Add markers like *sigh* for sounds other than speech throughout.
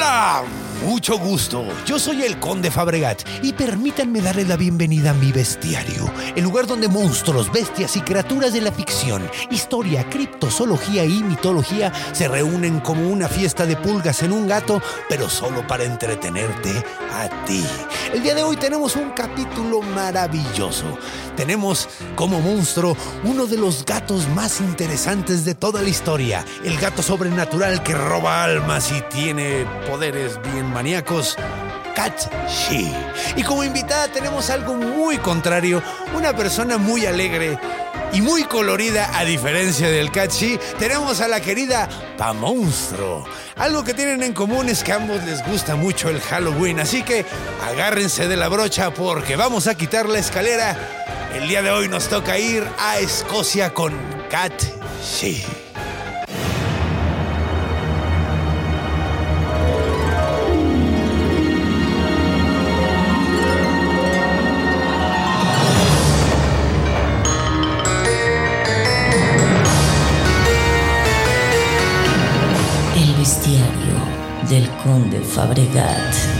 Hola, mucho gusto. Yo soy el Conde Fabregat y permítanme darle la bienvenida a mi bestiario, el lugar donde monstruos, bestias y criaturas de la ficción, historia, criptozoología y mitología se reúnen como una fiesta de pulgas en un gato, pero solo para entretenerte a ti. El día de hoy tenemos un capítulo maravilloso. Tenemos como monstruo uno de los gatos más interesantes de toda la historia, el gato sobrenatural que roba almas y tiene poderes bien maníacos. Cat. Y como invitada tenemos algo muy contrario, una persona muy alegre y muy colorida a diferencia del Cat She. Tenemos a la querida Pa Monstruo. Algo que tienen en común es que a ambos les gusta mucho el Halloween, así que agárrense de la brocha porque vamos a quitar la escalera. El día de hoy nos toca ir a Escocia con Cat She. El bestiario del conde Fabregat.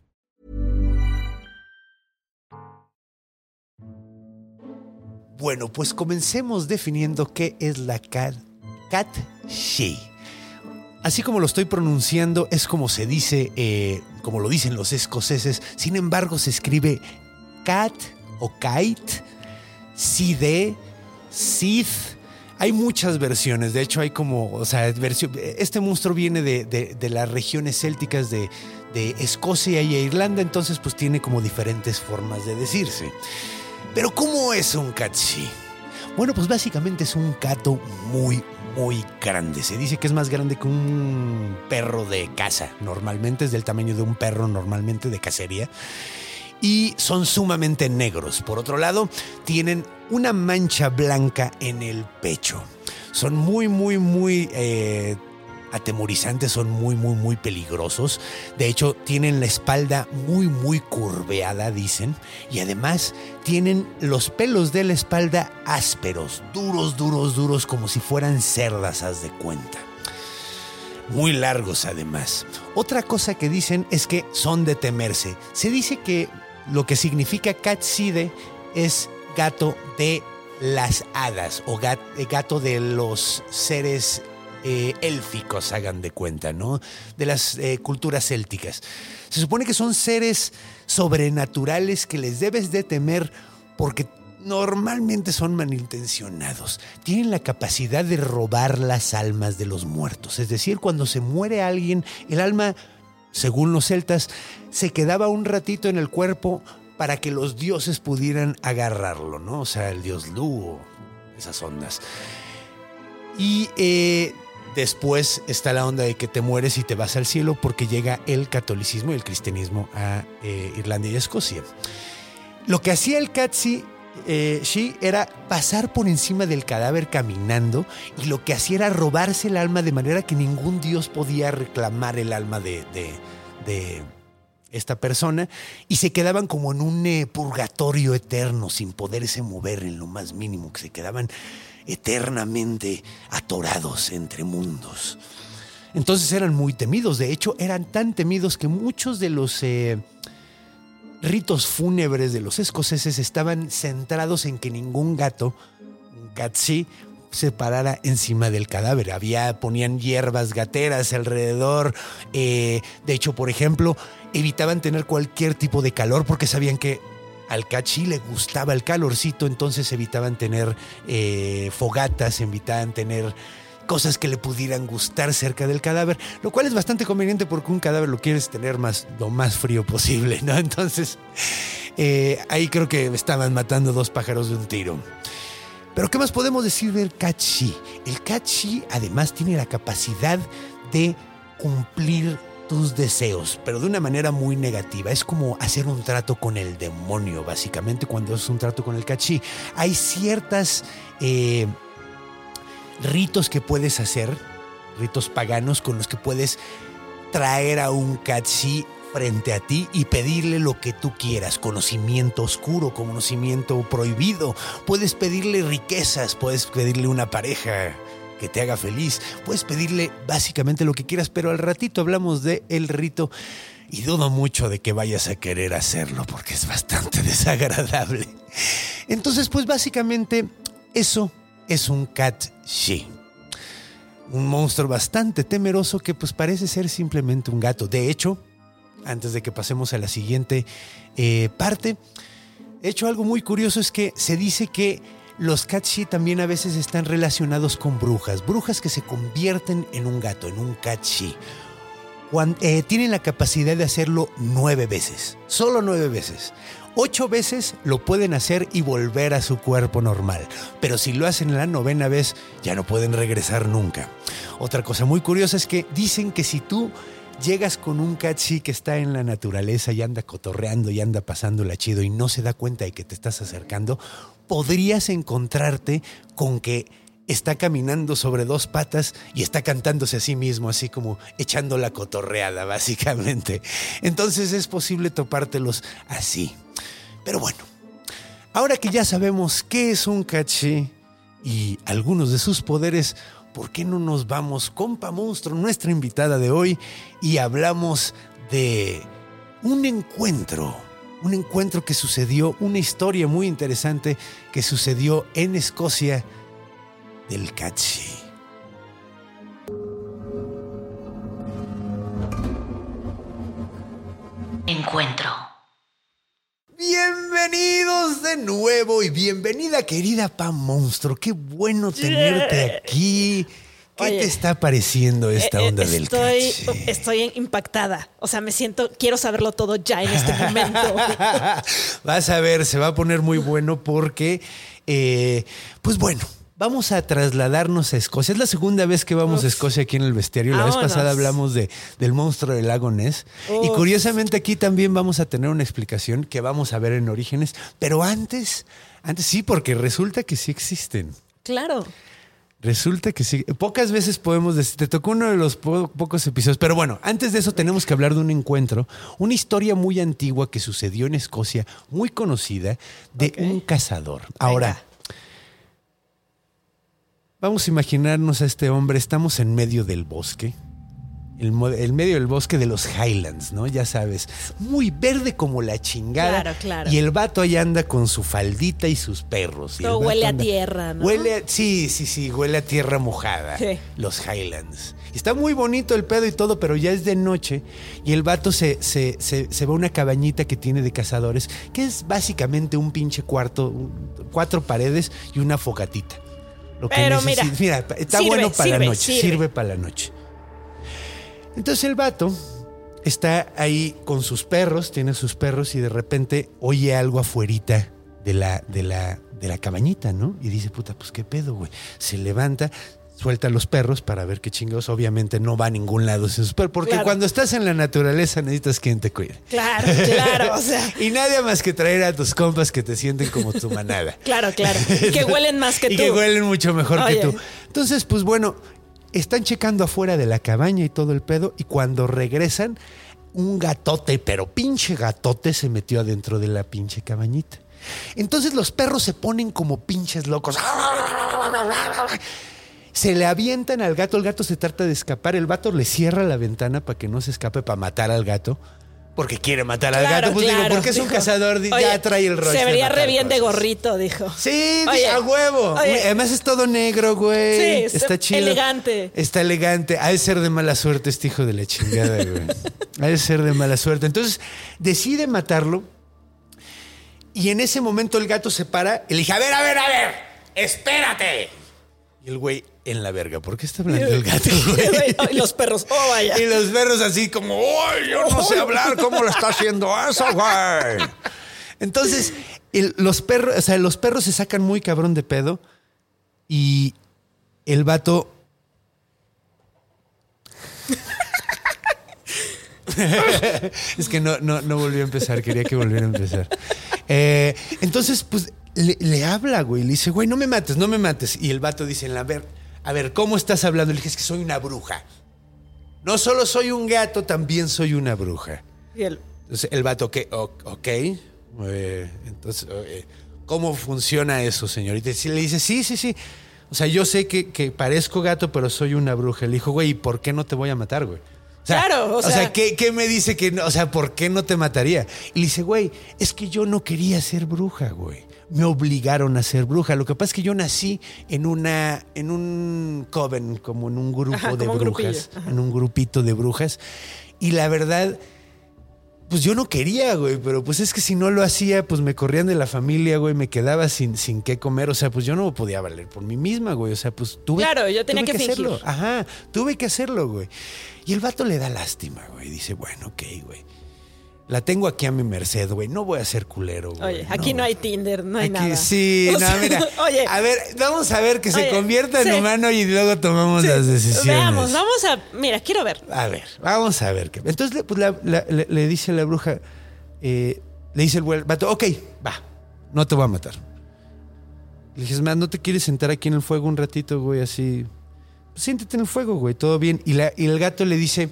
Bueno, pues comencemos definiendo qué es la cat, cat she. Así como lo estoy pronunciando, es como se dice, eh, como lo dicen los escoceses. Sin embargo, se escribe cat o kite, side, sith. Hay muchas versiones. De hecho, hay como, o sea, este monstruo viene de, de- de las regiones célticas de, de Escocia y Irlanda, entonces pues tiene como diferentes formas de decirse. Pero ¿cómo es un catsi? Bueno, pues básicamente es un gato muy, muy grande. Se dice que es más grande que un perro de casa. Normalmente es del tamaño de un perro normalmente de cacería. Y son sumamente negros. Por otro lado, tienen una mancha blanca en el pecho. Son muy, muy, muy eh, atemorizantes, son muy, muy, muy peligrosos. De hecho, tienen la espalda muy, muy curveada, dicen. Y además tienen los pelos de la espalda ásperos, duros, duros, duros, como si fueran cerdas, haz de cuenta. Muy largos además. Otra cosa que dicen es que son de temerse. Se dice que lo que significa Catside es gato de las hadas o eh, gato de los seres eh, élficos, hagan de cuenta, ¿no? De las eh, culturas célticas. Se supone que son seres sobrenaturales que les debes de temer porque normalmente son malintencionados. Tienen la capacidad de robar las almas de los muertos. Es decir, cuando se muere alguien, el alma, según los celtas, se quedaba un ratito en el cuerpo para que los dioses pudieran agarrarlo, ¿no? O sea, el dios Lu o esas ondas. Y eh, después está la onda de que te mueres y te vas al cielo porque llega el catolicismo y el cristianismo a eh, Irlanda y Escocia. Lo que hacía el Catsi eh, era pasar por encima del cadáver caminando y lo que hacía era robarse el alma de manera que ningún dios podía reclamar el alma de, de- de esta persona y se quedaban como en un eh, purgatorio eterno sin poderse mover en lo más mínimo, que se quedaban eternamente atorados entre mundos. Entonces eran muy temidos, de hecho eran tan temidos que muchos de los... eh, ritos fúnebres de los escoceses estaban centrados en que ningún gato, catsi, se parara encima del cadáver. Había, ponían hierbas gateras alrededor. eh, de hecho, por ejemplo, evitaban tener cualquier tipo de calor porque sabían que al cachi le gustaba el calorcito, entonces evitaban tener eh, fogatas, evitaban tener cosas que le pudieran gustar cerca del cadáver, lo cual es bastante conveniente porque un cadáver lo quieres tener más, lo más frío posible, ¿no? *laughs* Entonces, Eh, ahí creo que estaban matando dos pájaros de un tiro. Pero ¿qué más podemos decir del Katshi? El Katshi además tiene la capacidad de cumplir tus deseos, pero de una manera muy negativa. Es como hacer un trato con el demonio, básicamente, cuando es un trato con el Katshi. Hay ciertas eh, ritos que puedes hacer, ritos paganos con los que puedes traer a un Katshi frente a ti y pedirle lo que tú quieras, conocimiento oscuro, conocimiento prohibido. Puedes pedirle riquezas, puedes pedirle una pareja que te haga feliz, puedes pedirle básicamente lo que quieras, pero al ratito hablamos de el rito y dudo mucho de que vayas a querer hacerlo porque es bastante *laughs* desagradable. Entonces, pues básicamente eso es un cat she. Un monstruo bastante temeroso que pues parece ser simplemente un gato. De hecho, antes de que pasemos a la siguiente eh, parte. De hecho, algo muy curioso es que se dice que los catshi también a veces están relacionados con brujas, brujas que se convierten en un gato, en un catshi. Eh, tienen la capacidad de hacerlo nueve veces, solo nueve veces. Ocho veces lo pueden hacer y volver a su cuerpo normal, pero si lo hacen la novena vez ya no pueden regresar nunca. Otra cosa muy curiosa es que dicen que si tú llegas con un catchy que está en la naturaleza y anda cotorreando y anda pasándola chido y no se da cuenta de que te estás acercando, podrías encontrarte con que está caminando sobre dos patas y está cantándose a sí mismo, así como echando la cotorreada, *laughs* básicamente. Entonces es posible topártelos así. Pero bueno, ahora que ya sabemos qué es un catchy y algunos de sus poderes, ¿por qué no nos vamos, compa monstruo, nuestra invitada de hoy, y hablamos de un encuentro? Un encuentro que sucedió, una historia muy interesante que sucedió en Escocia del Catchy. Encuentro. Bienvenidos de nuevo y bienvenida querida Pam Monstruo. Qué bueno tenerte aquí. ¿Qué Oye, te está pareciendo esta Eh, eh, onda del estoy, catchy? estoy impactada. O sea, me siento, quiero saberlo todo ya en este momento. *laughs* Vas a ver, se va a poner muy bueno porque, eh, pues bueno, vamos a trasladarnos a Escocia. Es la segunda vez que vamos a Escocia aquí en el bestiario. La vez pasada hablamos de, del monstruo del lago Ness. Y curiosamente aquí también vamos a tener una explicación que vamos a ver en Orígenes. Pero antes, antes sí, porque resulta que sí existen. claro. Resulta que sí. Pocas veces podemos decir, te tocó uno de los po- pocos episodios, pero bueno, antes de eso tenemos que hablar de un encuentro, una historia muy antigua que sucedió en Escocia, muy conocida, de un cazador. Ahora, Venga. vamos a imaginarnos a este hombre, estamos en medio del bosque. El, medio del bosque de los Highlands, ¿no? Ya sabes, muy verde como la chingada. Claro, claro. Y el vato ahí anda con su faldita y sus perros. Todo huele a tierra, ¿no? Huele a- sí, sí, sí, huele a tierra mojada. Sí. Los Highlands. Está muy bonito el pedo y todo, pero ya es de noche y el vato se, se, se, se va a una cabañita que tiene de cazadores, que es básicamente un pinche cuarto, cuatro paredes y una fogatita. Lo que Pero necesita- mira, está sirve, bueno para la noche, sirve. sirve. para la noche. Entonces el vato está ahí con sus perros, tiene sus perros y de repente oye algo afuerita de la, de la, de la cabañita, ¿no? Y dice, puta, pues qué pedo, güey. Se levanta, suelta a los perros para ver qué chingados. Obviamente no va a ningún lado esos perros, porque Claro. cuando estás en la naturaleza necesitas quien te cuide. Claro, claro. O sea, *laughs* Y nadie más que traer a tus compas que te sienten como tu manada. claro, claro. Y *laughs* que huelen más que y tú. que huelen mucho mejor Oye. que tú. Entonces, pues bueno, están checando afuera de la cabaña y todo el pedo. Y cuando regresan, un gatote, pero pinche gatote, se metió adentro de la pinche cabañita. Entonces los perros se ponen como pinches locos. Se le avientan al gato, el gato se trata de escapar, el vato le cierra la ventana para que no se escape, para matar al gato. Porque quiere matar al Claro, gato, pues digo, claro, porque es un dijo. cazador, Oye, ya trae el rollo. Se vería re bien de gorrito, dijo. Sí, Oye, a huevo. oye. Además es todo negro, güey. Sí, está, está chido. elegante. Está elegante. Ha de ser de mala suerte este hijo de la chingada, güey. ha de ser de mala suerte. Entonces decide matarlo. Y en ese momento el gato se para y le dice, a ver, a ver, a ver, espérate. Y el güey en la verga. ¿Por qué está *laughs* hablando el gato, güey? Ay, los perros, oh vaya. Y los perros así como, ¡ay, yo no sé hablar! ¿Cómo lo está haciendo eso, güey? Entonces, el- los perros, o sea, los perros se sacan muy cabrón de pedo y el vato. *laughs* es que no, no, no volvió a empezar, quería que volviera a empezar. Eh, entonces, pues le, le habla, güey, le dice, güey, no me mates, no me mates. Y el vato dice, a ver, a ver, ¿cómo estás hablando? Le dije, es que soy una bruja. No solo soy un gato, también soy una bruja. Y Entonces el vato, ¿qué? O- ok. Eh, entonces, eh, ¿cómo funciona eso, señorita? Y le dice, sí, sí, sí. O sea, yo sé que, que parezco gato, pero soy una bruja. Le dijo, güey, ¿y por qué no te voy a matar, güey? O sea, Claro, o o sea, sea- ¿qué, qué me dice que no? O sea, ¿por qué no te mataría? Y le dice, güey, es que yo no quería ser bruja, güey. Me obligaron a ser bruja. Lo que pasa es que yo nací en una, en un coven, como en un grupo Ajá, de brujas, en un grupito de brujas. Y la verdad, pues yo no quería, güey, pero pues es que si no lo hacía, pues me corrían de la familia, güey, me quedaba sin, sin qué comer, o sea, pues yo no podía valer por mí misma, güey, o sea, pues tuve, Claro, yo tenía tuve que fingir. hacerlo, ajá, tuve que hacerlo, güey. Y el vato le da lástima, güey, dice, bueno, ok, güey, la tengo aquí a mi merced, güey, no voy a ser culero, güey. oye, aquí no, hay Tinder, no hay Aquí- nada. Sí, O no, sea, mira. *laughs* Oye, a ver, vamos a ver que se convierta en humano y luego tomamos las decisiones. veamos, vamos a. Mira, quiero ver. A ver, vamos a ver. qué- Entonces le- pues, la- la- le, le dice la bruja, eh, le dice el vato, ok, va, no te voy a matar. Le dije, "Man, ¿no te quieres sentar aquí en el fuego un ratito, güey? Así, pues, siéntate en el fuego, güey, todo bien. Y, la- y el gato le dice,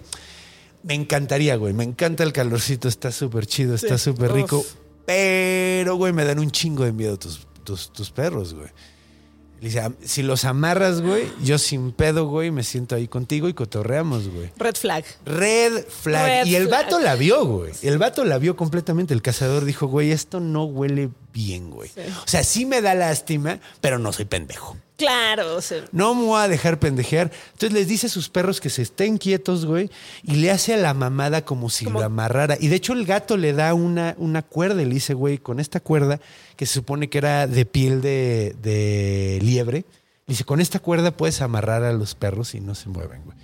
me encantaría, güey, me encanta el calorcito, está súper chido, está Sí. súper rico. Pero, güey, me dan un chingo de miedo tus, tus, tus perros, güey. Dice, "Am- si los amarras, güey, yo sin pedo, güey, me siento ahí contigo y cotorreamos, güey. Red flag. Red flag. Red y el flag. vato la vio, güey. El vato la vio completamente. El cazador dijo, güey, esto no huele bien, güey. O sea, sí me da lástima, pero no soy pendejo. Claro, o sea. No me voy a dejar pendejear. Entonces les dice a sus perros que se estén quietos, güey, y le hace a la mamada como si Como- lo amarrara. Y de hecho el gato le da una, una cuerda y le dice, güey, con esta cuerda, que se supone que era de piel de, de liebre, le dice, con esta cuerda puedes amarrar a los perros y no se mueven, güey.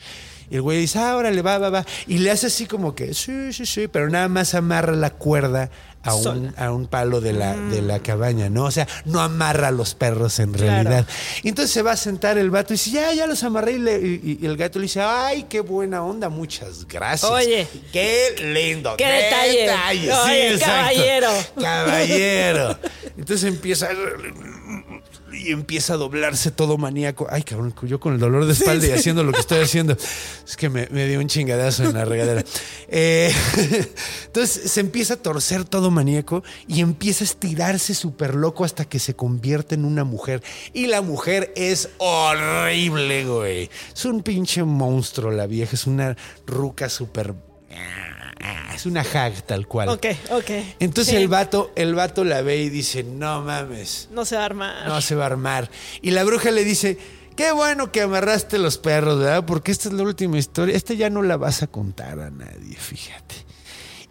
Y el güey dice, ah, órale, va, va, va. Y le hace así como que, sí, sí, sí, pero nada más amarra la cuerda a un, a un palo de la, de la cabaña, ¿no? O sea, no amarra a los perros en Claro. realidad. Y entonces se va a sentar el vato y dice, ya, ya los amarré. Y, le- y- y el gato le dice, ay, qué buena onda, muchas gracias. Oye. Qué lindo. Qué detalle. Oye, exacto. caballero. Caballero. *laughs* Entonces empieza... Y empieza a doblarse todo maníaco. Ay, cabrón, yo con el dolor de espalda y haciendo lo que estoy haciendo. *laughs* Es que me, me dio un chingadazo en la regadera. Eh, *laughs* entonces se empieza a torcer todo maníaco y empieza a estirarse súper loco hasta que se convierte en una mujer. Y la mujer es horrible, güey. Es un pinche monstruo la vieja. Es una ruca súper... Es una hag tal cual. Ok, ok. Entonces Sí. el vato, el vato la ve y dice, no mames, No se va a armar. no se va a armar. Y la bruja le dice, qué bueno que amarraste los perros, ¿verdad? Porque esta es la última historia. Esta ya no la vas a contar a nadie, fíjate.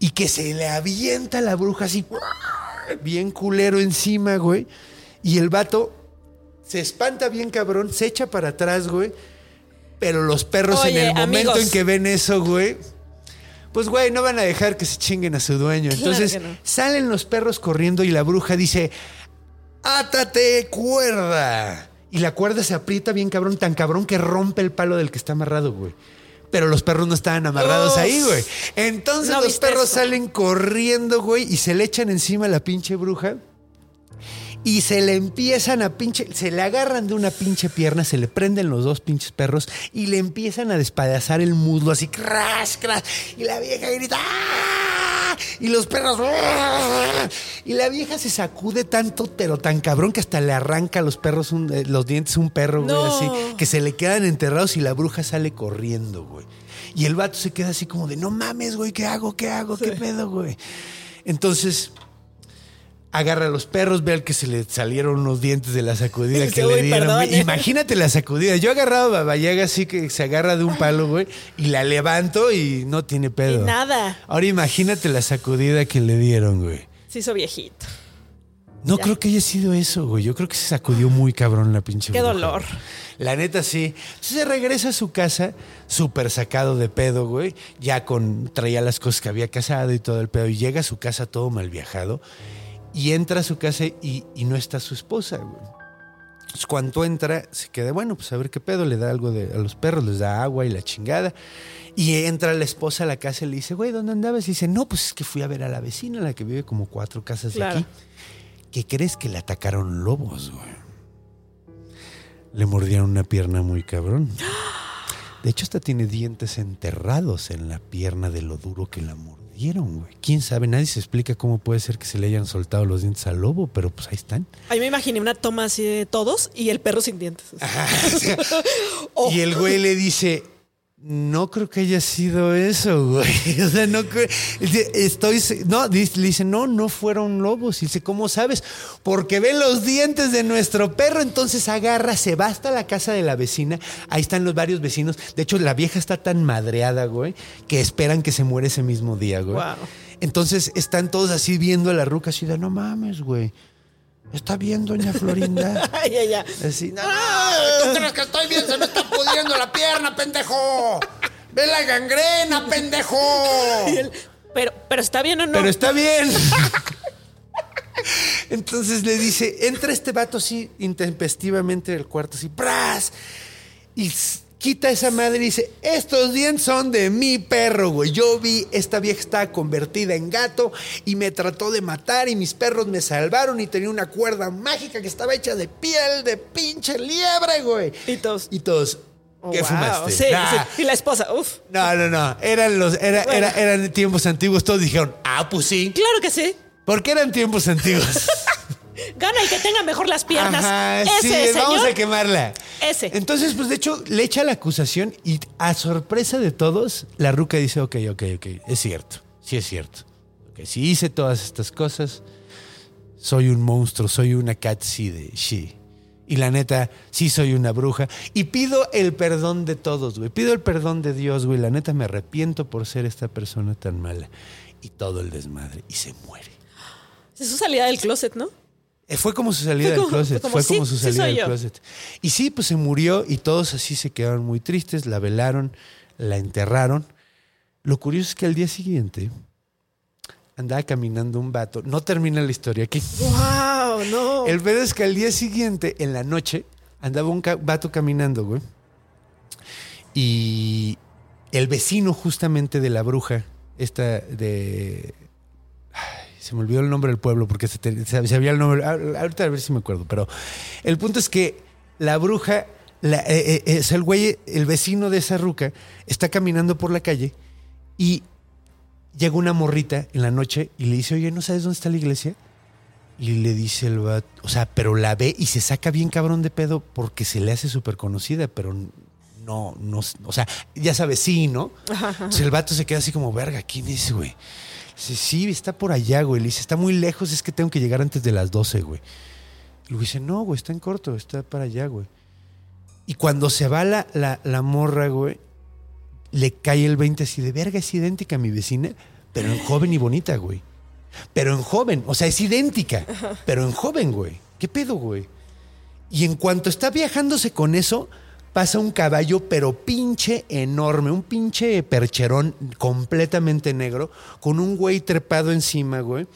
Y que se le avienta la bruja así, bien culero encima, güey. Y el vato se espanta bien cabrón, se echa para atrás, güey. Pero los perros Oye, en el momento amigos. en que ven eso, güey, pues güey, no van a dejar que se chinguen a su dueño. Claro Entonces no. salen los perros corriendo y la bruja dice, átate cuerda. Y la cuerda se aprieta bien cabrón, tan cabrón que rompe el palo del que está amarrado, güey. Pero los perros no estaban amarrados Uf. ahí, güey. Entonces No los perros eso. salen corriendo, güey, y se le echan encima a la pinche bruja. Y se le empiezan a pinche, se le agarran de una pinche pierna, se le prenden los dos pinches perros y le empiezan a despedazar el muslo así, crash, crash. Y la vieja grita, ¡ah! Y los perros, ¡ah! Y la vieja se sacude tanto, pero tan cabrón que hasta le arranca a los perros un- eh, los dientes a un perro, güey, No. así, que se le quedan enterrados y la bruja sale corriendo, güey. Y el vato se queda así como de, no mames, güey, ¿qué hago? ¿Qué hago? ¿Qué pedo, güey? Entonces agarra a los perros, ve al que se le salieron unos dientes de la sacudida que le "Uy, dieron. perdón, eh". Imagínate la sacudida. Yo he agarrado a Baba Yaga así que se agarra de un palo, güey, y la levanto y no tiene pedo. Y nada. Ahora imagínate la sacudida que le dieron, güey. Se hizo viejito. No creo que haya sido eso, güey. Yo creo que se sacudió muy cabrón la pinche Qué bruja, dolor. güey. La neta sí. Entonces se regresa a su casa, súper sacado de pedo, güey. Ya con. traía las cosas que había casado y todo el pedo. Y llega a su casa todo mal viajado. Y entra a su casa y, y no está su esposa, güey. Cuando entra, se queda, bueno, pues a ver qué pedo, le da algo de, a los perros, les da agua y la chingada. Y entra la esposa a la casa y le dice, güey, ¿dónde andabas? Y dice, no, pues es que fui a ver a la vecina, la que vive como cuatro casas Claro. de aquí. ¿Qué crees que le atacaron lobos, güey? Le mordieron una pierna muy cabrón. *gasps* De hecho, hasta tiene dientes enterrados en la pierna de lo duro que la mordieron, güey. ¿Quién sabe? Nadie se explica cómo puede ser que se le hayan soltado los dientes al lobo, pero pues ahí están. Ahí me imaginé una toma así de todos y el perro sin dientes. Oh. *laughs* Y el güey le dice, no creo que haya sido eso, güey. *laughs* O sea, no creo. Estoy. No, dice- le dice, no, no fueron lobos. Y dice, ¿cómo sabes? Porque ven los dientes de nuestro perro. Entonces agarra, se va hasta la casa de la vecina. Ahí están los varios vecinos. De hecho, la vieja está tan madreada, güey, que esperan que se muere ese mismo día, güey. Wow. Entonces están todos así viendo a la ruca, así de, no mames, güey. Está bien, doña Florinda. *laughs* Ay, ay, ay. Así, no, no, ¿tú crees que estoy bien? Se me está pudriendo la pierna, pendejo. Ve la gangrena, pendejo. *laughs* Pero, pero está bien o no. Pero está bien. *laughs* Entonces le dice, entra este vato así intempestivamente del cuarto, así, ¡pras! Y quita esa madre y dice, estos dientes son de mi perro, güey. Yo vi, esta vieja estaba convertida en gato y me trató de matar y mis perros me salvaron y tenía una cuerda mágica que estaba hecha de piel de pinche liebre, güey. Y todos. Y todos, Oh, ¿qué wow. fumaste? Sí, Nah. sí. Y la esposa, uf. No, no, no. Eran los, era, Bueno. era- eran tiempos antiguos. Todos dijeron, ah, pues sí. Claro que sí. Porque eran tiempos antiguos. *laughs* Gana el que tenga mejor las piernas. Ajá, Ese, sí, señor. vamos a quemarla. Ese. Entonces, pues de hecho, le echa la acusación y a sorpresa de todos, la ruca dice, ok, ok, ok, es cierto, sí es cierto. Que si hice todas estas cosas, soy un monstruo, soy una catsi de she. Y la neta, sí soy una bruja. Y pido el perdón de todos, güey. Pido el perdón de Dios, güey. La neta, me arrepiento por ser esta persona tan mala. Y todo el desmadre. Y se muere. Es su salida del closet, ¿no? Eh, Fue como su salida del closet. como, Fue sí, como su salida del closet. Y sí, pues se murió y todos así se quedaron muy tristes, la velaron, la enterraron. Lo curioso es que al día siguiente andaba caminando un vato. No termina la historia aquí. Wow, no. El pedo es que al día siguiente, en la noche, andaba un vato caminando, güey. Y el vecino justamente de la bruja, esta de... Se me olvidó el nombre del pueblo porque se, te- se- sabía el nombre. Ah, Ahorita a ver si me acuerdo. Pero el punto es que la bruja, la- eh, eh, eh, el güey, el vecino de esa ruca, está caminando por la calle y llega una morrita en la noche y le dice, oye, ¿no sabes dónde está la iglesia? Y le dice el vato, o sea, pero la ve y se saca bien cabrón de pedo porque se le hace súper conocida, pero no, no, o sea, ya sabes, sí, ¿no? Entonces el vato se queda así como, verga, ¿quién es, güey? Dice, sí, está por allá, güey. Le dice, está muy lejos, es que tengo que llegar antes de las 12, güey. Y luego dice, no, güey, está en corto, está para allá, güey. Y cuando se va la, la, la morra, güey, le cae el 20 así de verga, es idéntica a mi vecina, pero en joven y bonita, güey. Pero en joven, o sea, es idéntica, pero en joven, güey. ¿Qué pedo, güey? Y en cuanto está viajándose con eso, pasa un caballo, pero pinche enorme, un pinche percherón completamente negro, con un güey trepado encima, güey,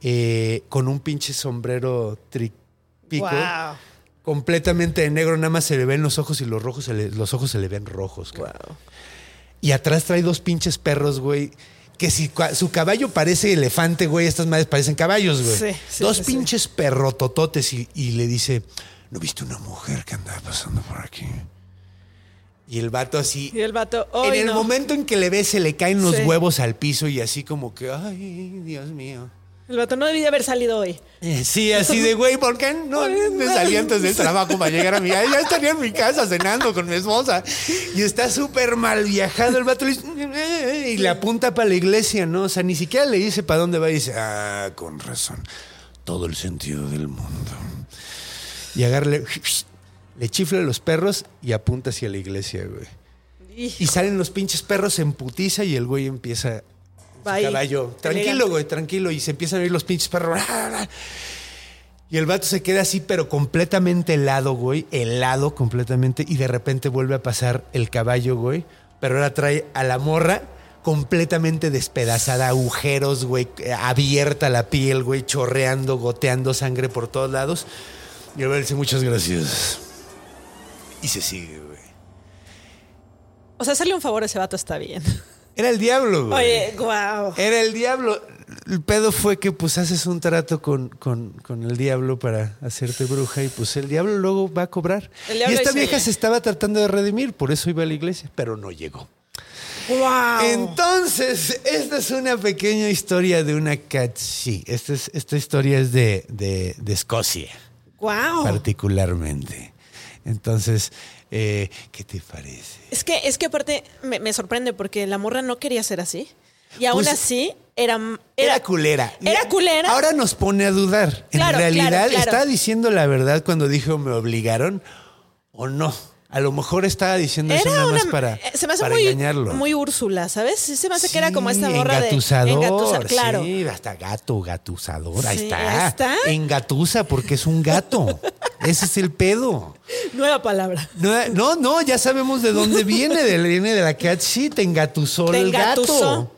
eh, con un pinche sombrero tripico, Wow. completamente de negro, nada más se le ven los ojos y los rojos se le- los ojos se le ven rojos. Wow. Y atrás trae dos pinches perros, güey. Que si su caballo parece elefante, güey, estas madres parecen caballos, güey. Sí, sí, dos sí. pinches perrotototes y, y le dice, ¿no viste una mujer que andaba pasando por aquí? Y el vato así... Y el vato, en "Ay, el no". momento en que le ve, se le caen los Sí. huevos al piso y así como que, ay, Dios mío. El vato no debía haber salido hoy. Eh, Sí, así de, güey, ¿por qué no me salí antes del trabajo para llegar a mi casa? Ya estaría en mi casa cenando con mi esposa. Y está súper mal viajado el vato. le dice, "Eh", Y le apunta para la iglesia, ¿no? O sea, ni siquiera le dice para dónde va y dice, ah, con razón. Todo el sentido del mundo. Y agarra, le, chifla a los perros y apunta hacia la iglesia, güey. Y, Y salen los pinches perros en putiza y el güey empieza Va ahí, caballo. Tranquilo, güey, tranquilo. Y se empiezan a oír los pinches perros. Y el vato se queda así, pero completamente helado, güey. Helado completamente. Y de repente vuelve a pasar el caballo, güey. Pero ahora trae a la morra completamente despedazada, agujeros, güey, abierta la piel, güey, chorreando, goteando sangre por todos lados. Y el dice, muchas gracias. Y se sigue, güey. O sea, hacerle un favor a ese vato está bien. *laughs* Era el diablo, güey. Oye, wow. Era el diablo. El pedo fue que pues haces un trato con, con- con el diablo para hacerte bruja y pues el diablo luego va a cobrar. Y esta vieja "Oye". se estaba tratando de redimir, por eso iba a la iglesia, pero no llegó. Wow. Entonces, esta es una pequeña historia de una cat. Sí, esta, es, esta historia es de, de- de Escocia, wow. particularmente. Entonces, eh, ¿qué te parece? Es que, es que aparte me, me sorprende porque la morra no quería ser así. Y aún Pues- así era, Era, culera. Era culera. Ahora nos pone a dudar. En Claro, realidad, claro, claro. ¿estaba diciendo la verdad cuando dijo me obligaron o no? A lo mejor estaba diciendo eso nada una, más para, eh, se me hace para muy, engañarlo. muy Úrsula, ¿sabes? Se me hace que era como esta morra engatusador, de engatusa- claro. Sí, hasta gato, gatusador. Ahí está. ahí está. Engatusa porque es un gato. Ese es el pedo. Nueva palabra. No, no, no, ya sabemos de dónde viene. De, viene de la cat sí, te engatusó Te el engatusó. gato.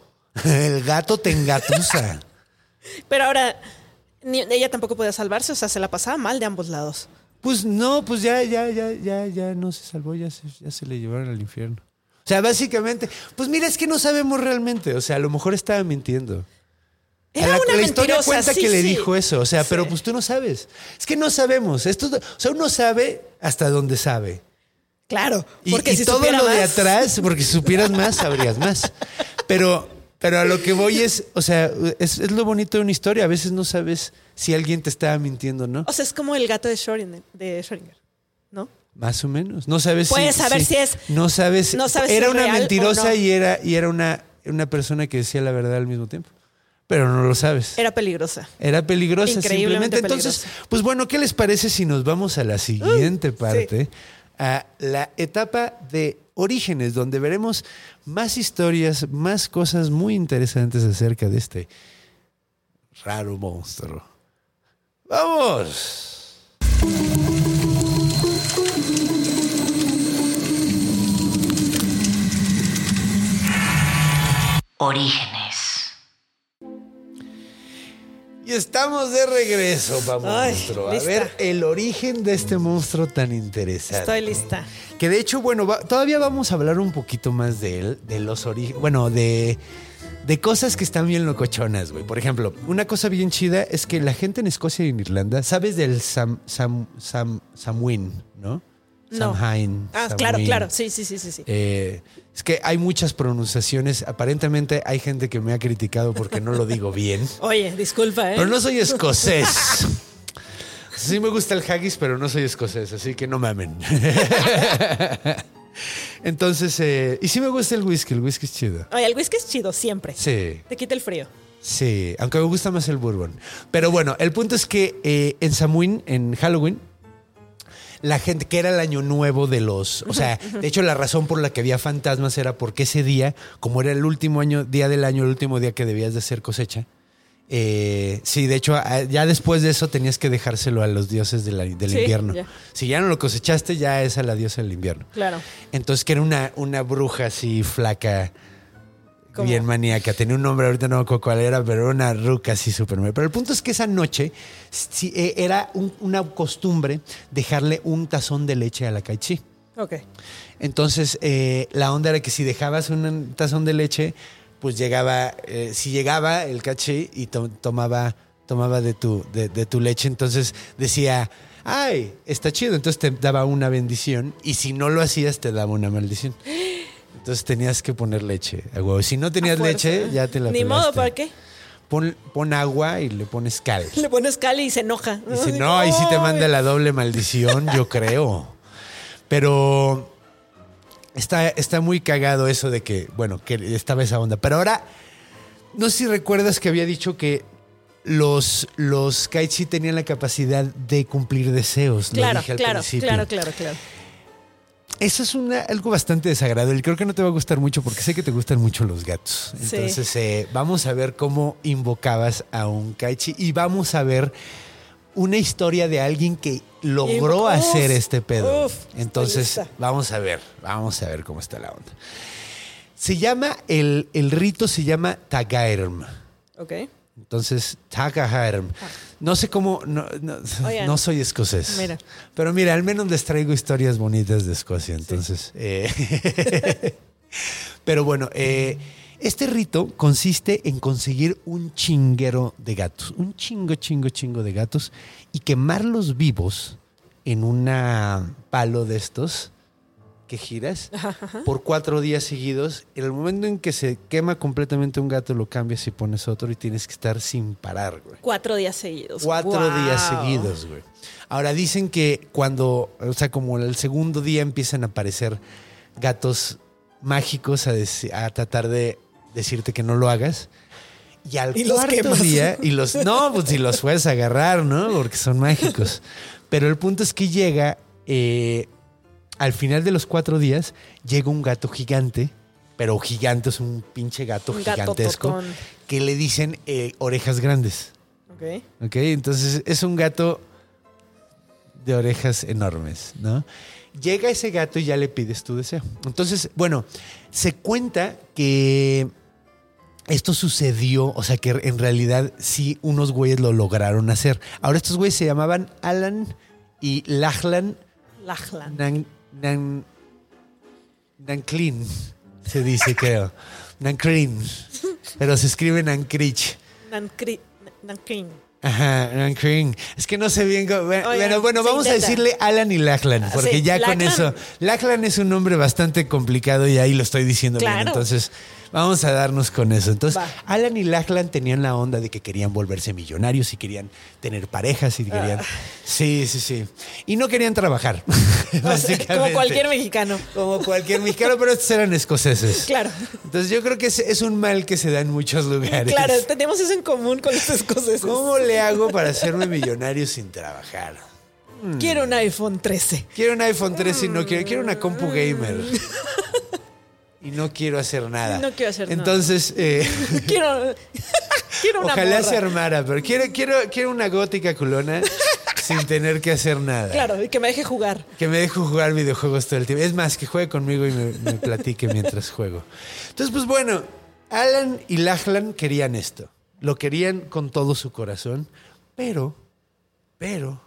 *laughs* El gato te engatusa. Pero ahora ni- ella tampoco podía salvarse, o sea, se la pasaba mal de ambos lados. Pues no, pues ya, ya, ya, ya, ya no se salvó, ya se, ya se le llevaron al infierno. O sea, básicamente, pues mira, es que no sabemos realmente. O sea, a lo mejor estaba mintiendo. Era la, una la historia mentirosa, cuenta sí, que le dijo eso, o sea, Sí. pero pues tú no sabes. Es que no sabemos. Esto, o sea, uno sabe hasta donde sabe. Claro, Y, porque y si todo lo de atrás, porque si supieras más, sabrías más. *laughs* Pero, pero a lo que voy es, o sea, es, es lo bonito de una historia. A veces no sabes si alguien te estaba mintiendo no. O sea, es como el gato de Schrödinger, de Schrödinger, ¿no? Más o menos. No sabes Puedes saber si es- No sabes. no sabes si era una real mentirosa no. y era, y era una, una persona que decía la verdad al mismo tiempo. Pero no lo sabes. Era peligrosa. Era peligrosa Increíblemente simplemente. Entonces, pues bueno, ¿qué les parece si nos vamos a la siguiente parte? A la etapa de orígenes, donde veremos más historias, más cosas muy interesantes acerca de este raro monstruo. ¡Vamos! Orígenes. Y estamos de regreso, vamos, Ay, monstruo. A ver el origen de este monstruo tan interesante. Estoy lista. Que de hecho, bueno, va- todavía vamos a hablar un poquito más de él, de los orígenes, bueno, de, de cosas que están bien locochonas, güey. Por ejemplo, una cosa bien chida es que la gente en Escocia y en Irlanda, ¿sabes del Sam, Sam, Sam, Samhain, no? No. Samhain. Ah, claro, Samhain. claro. Sí, sí, sí, sí. sí. Eh, es que hay muchas pronunciaciones. Aparentemente hay gente que me ha criticado porque no lo digo bien. *laughs* Oye, disculpa, ¿eh? Pero no soy escocés. *laughs* Sí me gusta el haggis, pero no soy escocés, así que no mamen. *laughs* Entonces, eh, y sí me gusta el whisky, el whisky es chido. Oye, el whisky es chido siempre. Sí, Te quita el frío. sí, aunque me gusta más el bourbon. Pero bueno, el punto es que eh, en Samhain, en Halloween, la gente, que era el año nuevo de los, o sea, de hecho la razón por la que había fantasmas era porque ese día, como era el último año, día del año, el último día que debías de hacer cosecha, eh, sí, de hecho, a- ya después de eso tenías que dejárselo a los dioses de la- del Sí, invierno. ya. Si ya no lo cosechaste, ya es a la diosa del invierno. Claro. Entonces, que era una, una bruja así flaca, ¿Cómo? bien maníaca. Tenía un nombre, ahorita no me acuerdo cuál era, pero era una ruca así súper. Pero el punto es que esa noche sí, eh, era un- una costumbre dejarle un tazón de leche a la caichi. Ok. Entonces, eh, la onda era que si dejabas un tazón de leche, pues llegaba, eh, si llegaba el caché y to- tomaba, tomaba de tu, de, de tu leche, entonces decía, ay, está chido, entonces te daba una bendición y si no lo hacías te daba una maldición. *gasps* *gasps* Entonces tenías que poner leche. Si no tenías leche, ya te la Ni modo. ¿para qué? Pon, pon agua y le pones cal. *laughs* Le pones cali y se enoja. Dice, Así no, como, ahí sí te manda la doble maldición, yo creo. Pero está, está muy cagado eso de que, bueno, que estaba esa onda. Pero ahora, no sé si recuerdas que había dicho que los, los Kaichi tenían la capacidad de cumplir deseos. Lo Claro, dije al claro, principio. claro, claro, claro. Eso es una, algo bastante desagradable. Creo que no te va a gustar mucho porque sé que te gustan mucho los gatos. Sí. Entonces, eh, vamos a ver cómo invocabas a un Kaichi y vamos a ver una historia de alguien que logró Uf, hacer este pedo. uf, Entonces, vamos a ver, vamos a ver cómo está la onda. Se llama, el, el rito se llama Tagaerm. Ok. Entonces. No sé cómo, no, no, Oigan. no soy escocés. Mira. Pero mira, al menos les traigo historias bonitas de Escocia. Entonces, eh, *laughs* pero bueno, eh, este rito consiste en conseguir un chinguero de gatos, un chingo, chingo, chingo de gatos y quemarlos vivos en una palo de estos que giras *laughs* por cuatro días seguidos. En el momento en que se quema completamente un gato, lo cambias y pones otro y tienes que estar sin parar, güey. Cuatro días seguidos. Cuatro Wow. días seguidos, güey. Ahora dicen que cuando, o sea, como el segundo día empiezan a aparecer gatos mágicos a, tratar de decirte que no lo hagas. Y al Y los cuarto quemas. día, y los, no, pues si los puedes agarrar, ¿no? Porque son mágicos. *laughs* Pero el punto es que llega, eh, al final de los cuatro días, llega un gato gigante, pero gigante es un pinche gato Un gigantesco, que le dicen eh, orejas grandes. Ok. ¿Ok? Entonces es un gato de orejas enormes, ¿no? Llega ese gato y ya le pides tu deseo. Entonces, bueno, se cuenta que esto sucedió, o sea que en realidad sí unos güeyes lo lograron hacer. Ahora estos güeyes se llamaban Alan y Lachlan Lachlan. Nan, Nan, Nanclin, se dice creo. Nancrin, pero se escribe Nancrich. Nancri- Nancrin. Ajá, Nancrin. Es que no sé bien. cómo- Bueno, bueno, vamos a decirle Alan y Lachlan, Ah, porque sí, ya con eso. Lachlan es un nombre bastante complicado y ahí lo estoy diciendo bien. Claro. Entonces, vamos a darnos con eso. Entonces, Va. Alan y Lachlan tenían la onda de que querían volverse millonarios y querían tener parejas y querían. Ah. Sí, sí, sí. Y no querían trabajar. *laughs* *laughs* Sea, como cualquier mexicano. Como cualquier mexicano, pero estos eran escoceses. Claro. Entonces yo creo que es, es un mal que se da en muchos lugares. Claro, tenemos eso en común con los escoceses. ¿Cómo le hago para hacerme millonario sin trabajar? Quiero un iPhone 13. Quiero un iPhone 13 y no quiero, quiero una compu gamer. *laughs* Y no quiero hacer nada. No quiero hacer nada. Entonces, eh, *laughs* Quiero, *laughs* quiero una ojalá morra. se armara, pero quiero, quiero, quiero una gótica culona sin tener que hacer nada. Claro, y que me deje jugar. Que me deje jugar videojuegos todo el tiempo. Es más, que juegue conmigo y me, me platique mientras juego. Entonces, pues bueno, Alan y Lachlan querían esto. Lo querían con todo su corazón, pero, pero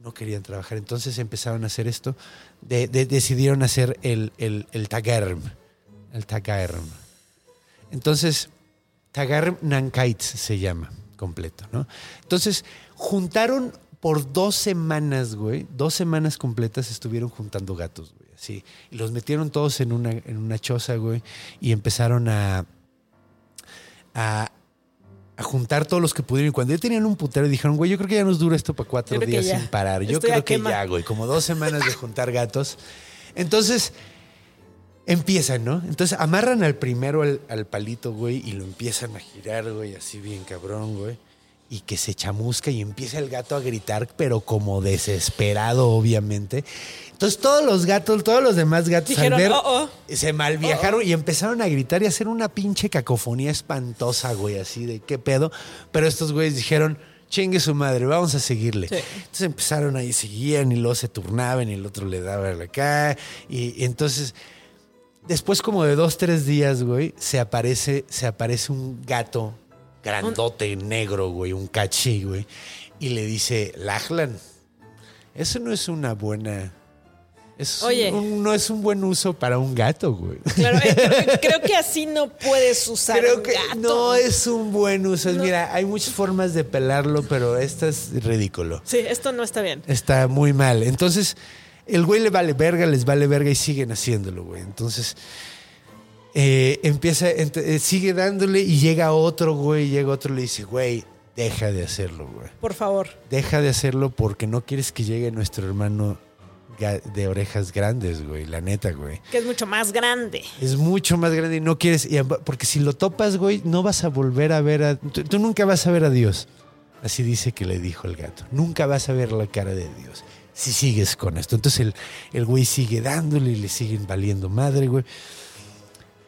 no querían trabajar. Entonces empezaron a hacer esto. De- de- decidieron hacer el, el, el Tagarm. El Tagarm. Entonces, Tagarm Nankites se llama completo, ¿no? Entonces, juntaron por dos semanas, güey, dos semanas completas estuvieron juntando gatos, güey, así. Y los metieron todos en una, en una choza, güey, y empezaron a, a, a juntar todos los que pudieron. Y cuando ya tenían un putero, dijeron, güey, yo creo que ya nos dura esto para cuatro creo días sin parar. Yo Estoy creo que quema. ya, güey, como dos semanas de juntar gatos. Entonces, empiezan, ¿no? Entonces amarran al primero al, al palito, güey, y lo empiezan a girar, güey, así bien cabrón, güey. Y que se chamusca y empieza el gato a gritar, pero como desesperado, obviamente. Entonces todos los gatos, todos los demás gatos Dijeron, al ver, "Oh, se malviajaron y empezaron a gritar y a hacer una pinche cacofonía espantosa, güey, así de qué pedo. Pero estos güeyes dijeron, chingue su madre, vamos a seguirle. Sí. Entonces empezaron ahí, seguían y luego se turnaban y el otro le daba acá. Y, y entonces, después como de dos, tres días, güey, se aparece, se aparece un gato grandote, negro, güey, un cachi, güey. Y le dice, Lachlan, eso no es una buena... Es Oye. un- no es un buen uso para un gato, güey. Claro, eh, *laughs* creo, creo que así no puedes usar Creo un que gato. no es un buen uso. Mira, hay muchas formas de pelarlo, pero esta es ridículo. Sí, esto no está bien. Está muy mal. Entonces, el güey le vale verga, les vale verga y siguen haciéndolo, güey. Entonces, eh, empieza, eh, sigue dándole y llega otro, güey, llega otro y le dice, güey, deja de hacerlo, güey. Por favor. Deja de hacerlo porque no quieres que llegue nuestro hermano de orejas grandes, güey, la neta, güey. Que es mucho más grande. Es mucho más grande y no quieres. y porque si lo topas, güey, no vas a volver a ver a. Tú, tú nunca vas a ver a Dios. Así dice que le dijo el gato. Nunca vas a ver la cara de Dios si sigues con esto. Entonces el, el güey sigue dándole y le siguen valiendo madre, güey.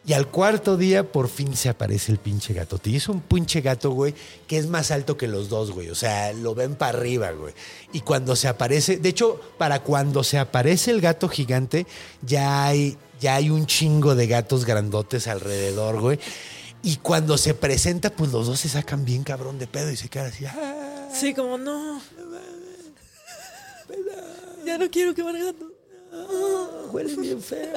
Y al cuarto día por fin se aparece el pinche gato. Y es un pinche gato, güey, que es más alto que los dos, güey. O sea, lo ven para arriba, güey. Y cuando se aparece, de hecho, para cuando se aparece el gato gigante, ya hay ya hay un chingo de gatos grandotes alrededor, güey. Y cuando se presenta, pues los dos se sacan bien cabrón de pedo y se quedan así. "Ah". Sí, como no. Ya no quiero quemar gato. Huele bien feo.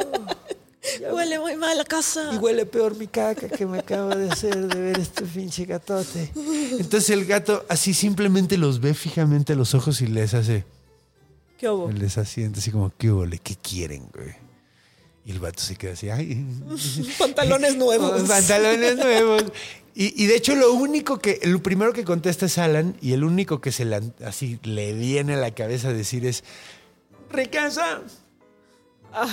*laughs* Huele muy mal la casa. Y huele peor mi caca que me acabo de hacer de ver este pinche gatote. Entonces el gato así simplemente los ve fijamente a los ojos y les hace, ¿Qué hubo? les asiente así como, ¿qué huele? ¿Qué quieren, güey? Y el vato se queda así, ay. *laughs* Pantalones nuevos. *laughs* Pantalones nuevos. Y, y de hecho lo único que, lo primero que contesta es Alan y el único que se le, así le viene a la cabeza decir es, riqueza. Ay.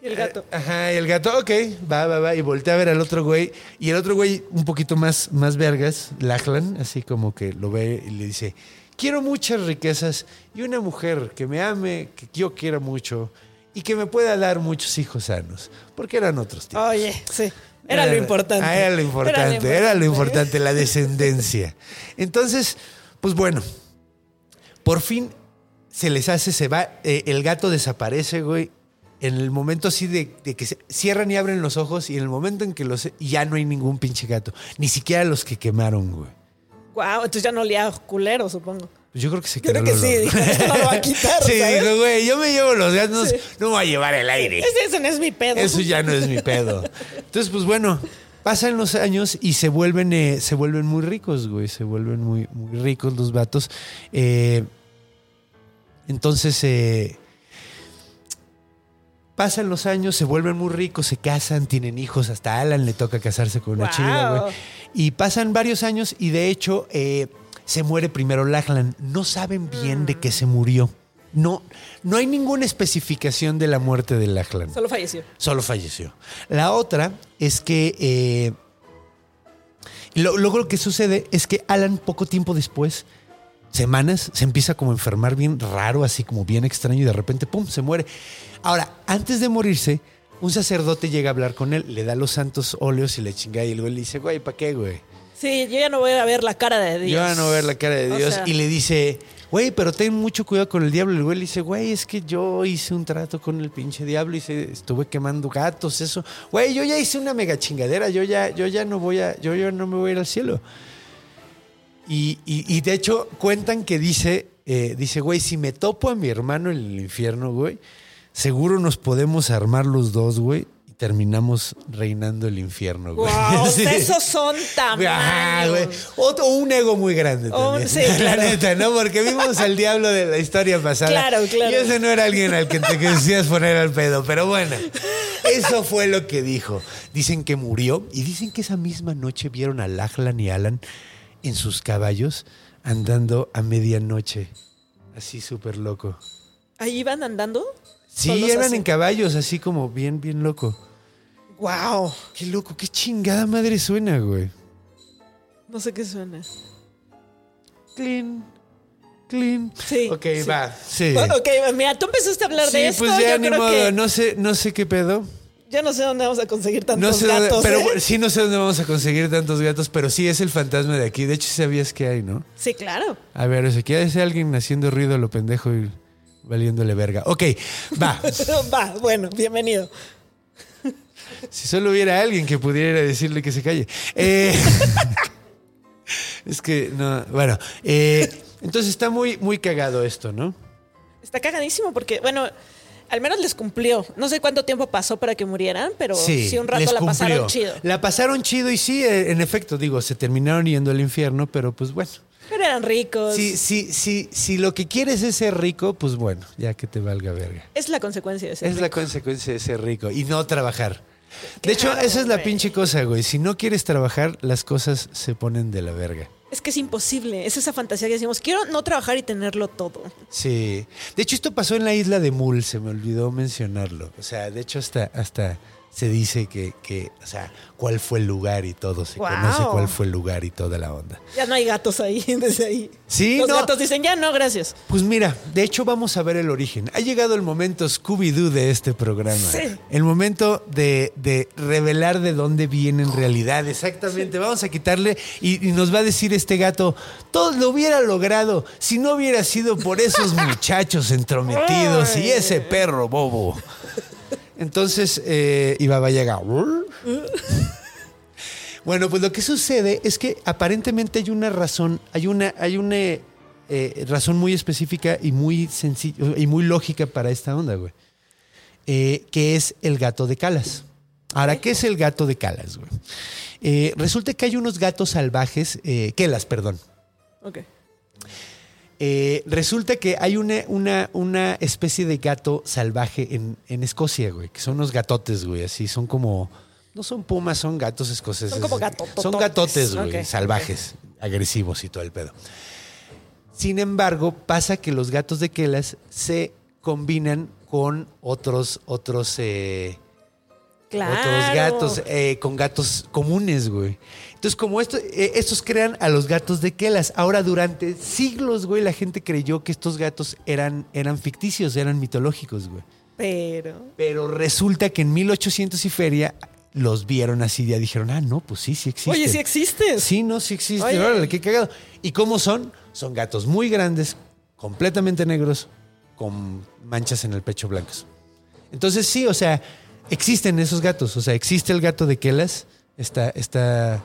Y el gato. Eh, Ajá, y el gato, ok, va, va, va. Y voltea a ver al otro güey. Y el otro güey, un poquito más, más vergas, Lachlan, así como que lo ve y le dice: Quiero muchas riquezas y una mujer que me ame, que yo quiera mucho y que me pueda dar muchos hijos sanos. Porque eran otros tiempos. Oye, sí. Era lo importante. Ah, era lo importante, era lo importante, la descendencia. Entonces, pues bueno, por fin se les hace, se va, eh, el gato desaparece, güey. En el momento así de, de que se cierran y abren los ojos y en el momento en que los ya no hay ningún pinche gato, ni siquiera los que quemaron, güey. Wow, entonces ya no olía culero, supongo. Pues yo creo que se quedó creo que sí, dijo, no lo va a quitar, Sí, ¿sabes? dijo, güey, yo me llevo los gatos, Sí. no me voy a llevar el aire. Ese, ese no es mi pedo. Eso ya no es mi pedo. Entonces, pues bueno, pasan los años y se vuelven, eh, se vuelven muy ricos, güey. Se vuelven muy, muy ricos los vatos. Eh, entonces, eh, pasan los años, se vuelven muy ricos, se casan, tienen hijos. Hasta Alan le toca casarse con una Wow. chica, güey. Y pasan varios años y de hecho eh, se muere primero Lachlan. No saben bien de qué se murió. No, no hay ninguna especificación de la muerte de Lachlan. Solo falleció. Solo falleció. La otra es que eh, luego lo que sucede es que Alan poco tiempo después, semanas, se empieza como a enfermar bien raro, así como bien extraño y de repente, ¡pum!, se muere. Ahora, antes de morirse, un sacerdote llega a hablar con él, le da los santos óleos y le chinga y luego le dice, güey, ¿para qué, güey? Sí, yo ya no voy a ver la cara de Dios. Yo van a ver la cara de O Dios. sea- y le dice, güey, pero ten mucho cuidado con el diablo. Y el güey le dice, güey, es que yo hice un trato con el pinche diablo y se, estuve quemando gatos, eso. Güey, yo ya hice una mega chingadera. Yo ya, yo ya no voy a, yo ya no me voy a ir al cielo. Y, y- y de hecho, cuentan que dice, eh, dice, güey, si me topo a mi hermano en el infierno, güey, seguro nos podemos armar los dos, güey. Y terminamos reinando el infierno, güey. Wow, *laughs* Sí. esos son Ajá, tamaños. güey. Otro, un ego muy grande Oh, también. sí, *laughs* La claro. neta, ¿no? Porque vimos al diablo de la historia pasada. Claro, claro. Y ese no era alguien al que te quisieras poner al pedo. Pero bueno, eso fue lo que dijo. Dicen que murió y dicen que esa misma noche vieron a Lachlan y Alan en sus caballos andando a medianoche. Así súper loco. Ahí iban andando. Sí, eran así. en caballos, así como bien, bien loco. Wow. Qué loco, qué chingada madre suena, güey. No sé qué suena. Clean, clean. Sí. Ok, sí. va. Sí. Bueno, Ok, mira, tú empezaste a hablar Sí, de esto. pues ya yo ni creo modo. que No sé, no sé qué pedo. Yo no sé dónde vamos a conseguir tantos No sé dónde- gatos. pero ¿eh? sí no sé dónde vamos a conseguir tantos gatos, pero sí es el fantasma de aquí. De hecho, sabías que hay, ¿no? Sí, claro. A ver, o sea, que hay alguien haciendo ruido a lo pendejo y valiéndole verga. Ok, va. *laughs* Va, bueno, bienvenido. si solo hubiera alguien que pudiera decirle que se calle. Eh, *laughs* es que, no, bueno. eh, entonces está muy, muy cagado esto, ¿no? Está cagadísimo porque, bueno, al menos les cumplió. No sé cuánto tiempo pasó para que murieran, pero sí, un rato la pasaron chido. La pasaron chido y sí, eh, en efecto, digo, se terminaron yendo al infierno, pero pues bueno. Pero eran ricos. Si, si, si, si lo que quieres es ser rico, pues bueno, ya que te valga verga. Es la consecuencia de ser Es la rico. consecuencia de ser rico y no trabajar. De hecho, esa es la pinche cosa, güey. Si no quieres trabajar, las cosas se ponen de la verga. Es que es imposible. Es esa fantasía que decimos, quiero no trabajar y tenerlo todo. Sí. De hecho, esto pasó en la isla de Mul, se me olvidó mencionarlo. O sea, de hecho, hasta, hasta se dice que, que, o sea, cuál fue el lugar y todo. Se Wow. conoce cuál fue el lugar y toda la onda. Ya no hay gatos ahí, *laughs* desde ahí. Sí, Los no. gatos dicen, ya no, gracias. Pues mira, de hecho vamos a ver el origen. Ha llegado el momento Scooby-Doo de este programa. Sí. El momento de, de revelar de dónde viene en realidad. Exactamente. Vamos a quitarle y, y nos va a decir este gato, todo lo hubiera logrado si no hubiera sido por esos *laughs* muchachos entrometidos y ese perro bobo. Entonces, eh, Baba Yaga. bueno, pues lo que sucede es que aparentemente hay una razón, hay una, hay una eh, razón muy específica y muy sencilla y muy lógica para esta onda, güey. Eh, que es el gato de Calas. Ahora, ¿qué es el gato de Calas, güey? Eh, resulta que hay unos gatos salvajes, eh, Kelas, perdón. Ok. Eh, resulta que hay una, una, una especie de gato salvaje en, en Escocia, güey, que son unos gatotes, güey, así, son como, no son pumas, son gatos escoceses. Son como gatotototes. Son gatotes, güey, salvajes, agresivos y todo el pedo. Sin embargo, pasa que los gatos de Kelas se combinan con otros, otros, eh, Claro. otros gatos, eh, con gatos comunes, güey. Entonces, como esto, eh, estos crean a los gatos de Kelas. Ahora, durante siglos, güey, la gente creyó que estos gatos eran, eran ficticios, eran mitológicos, güey. Pero. Pero resulta que en 1800 y feria los vieron así, ya dijeron, ah, no, pues sí, sí existen. Oye, sí existes. Sí, no, sí existen. Oye. Órale, qué cagado. ¿Y cómo son? Son gatos muy grandes, completamente negros, con manchas en el pecho blancas. Entonces, sí, o sea, existen esos gatos. O sea, existe el gato de Kelas, está, está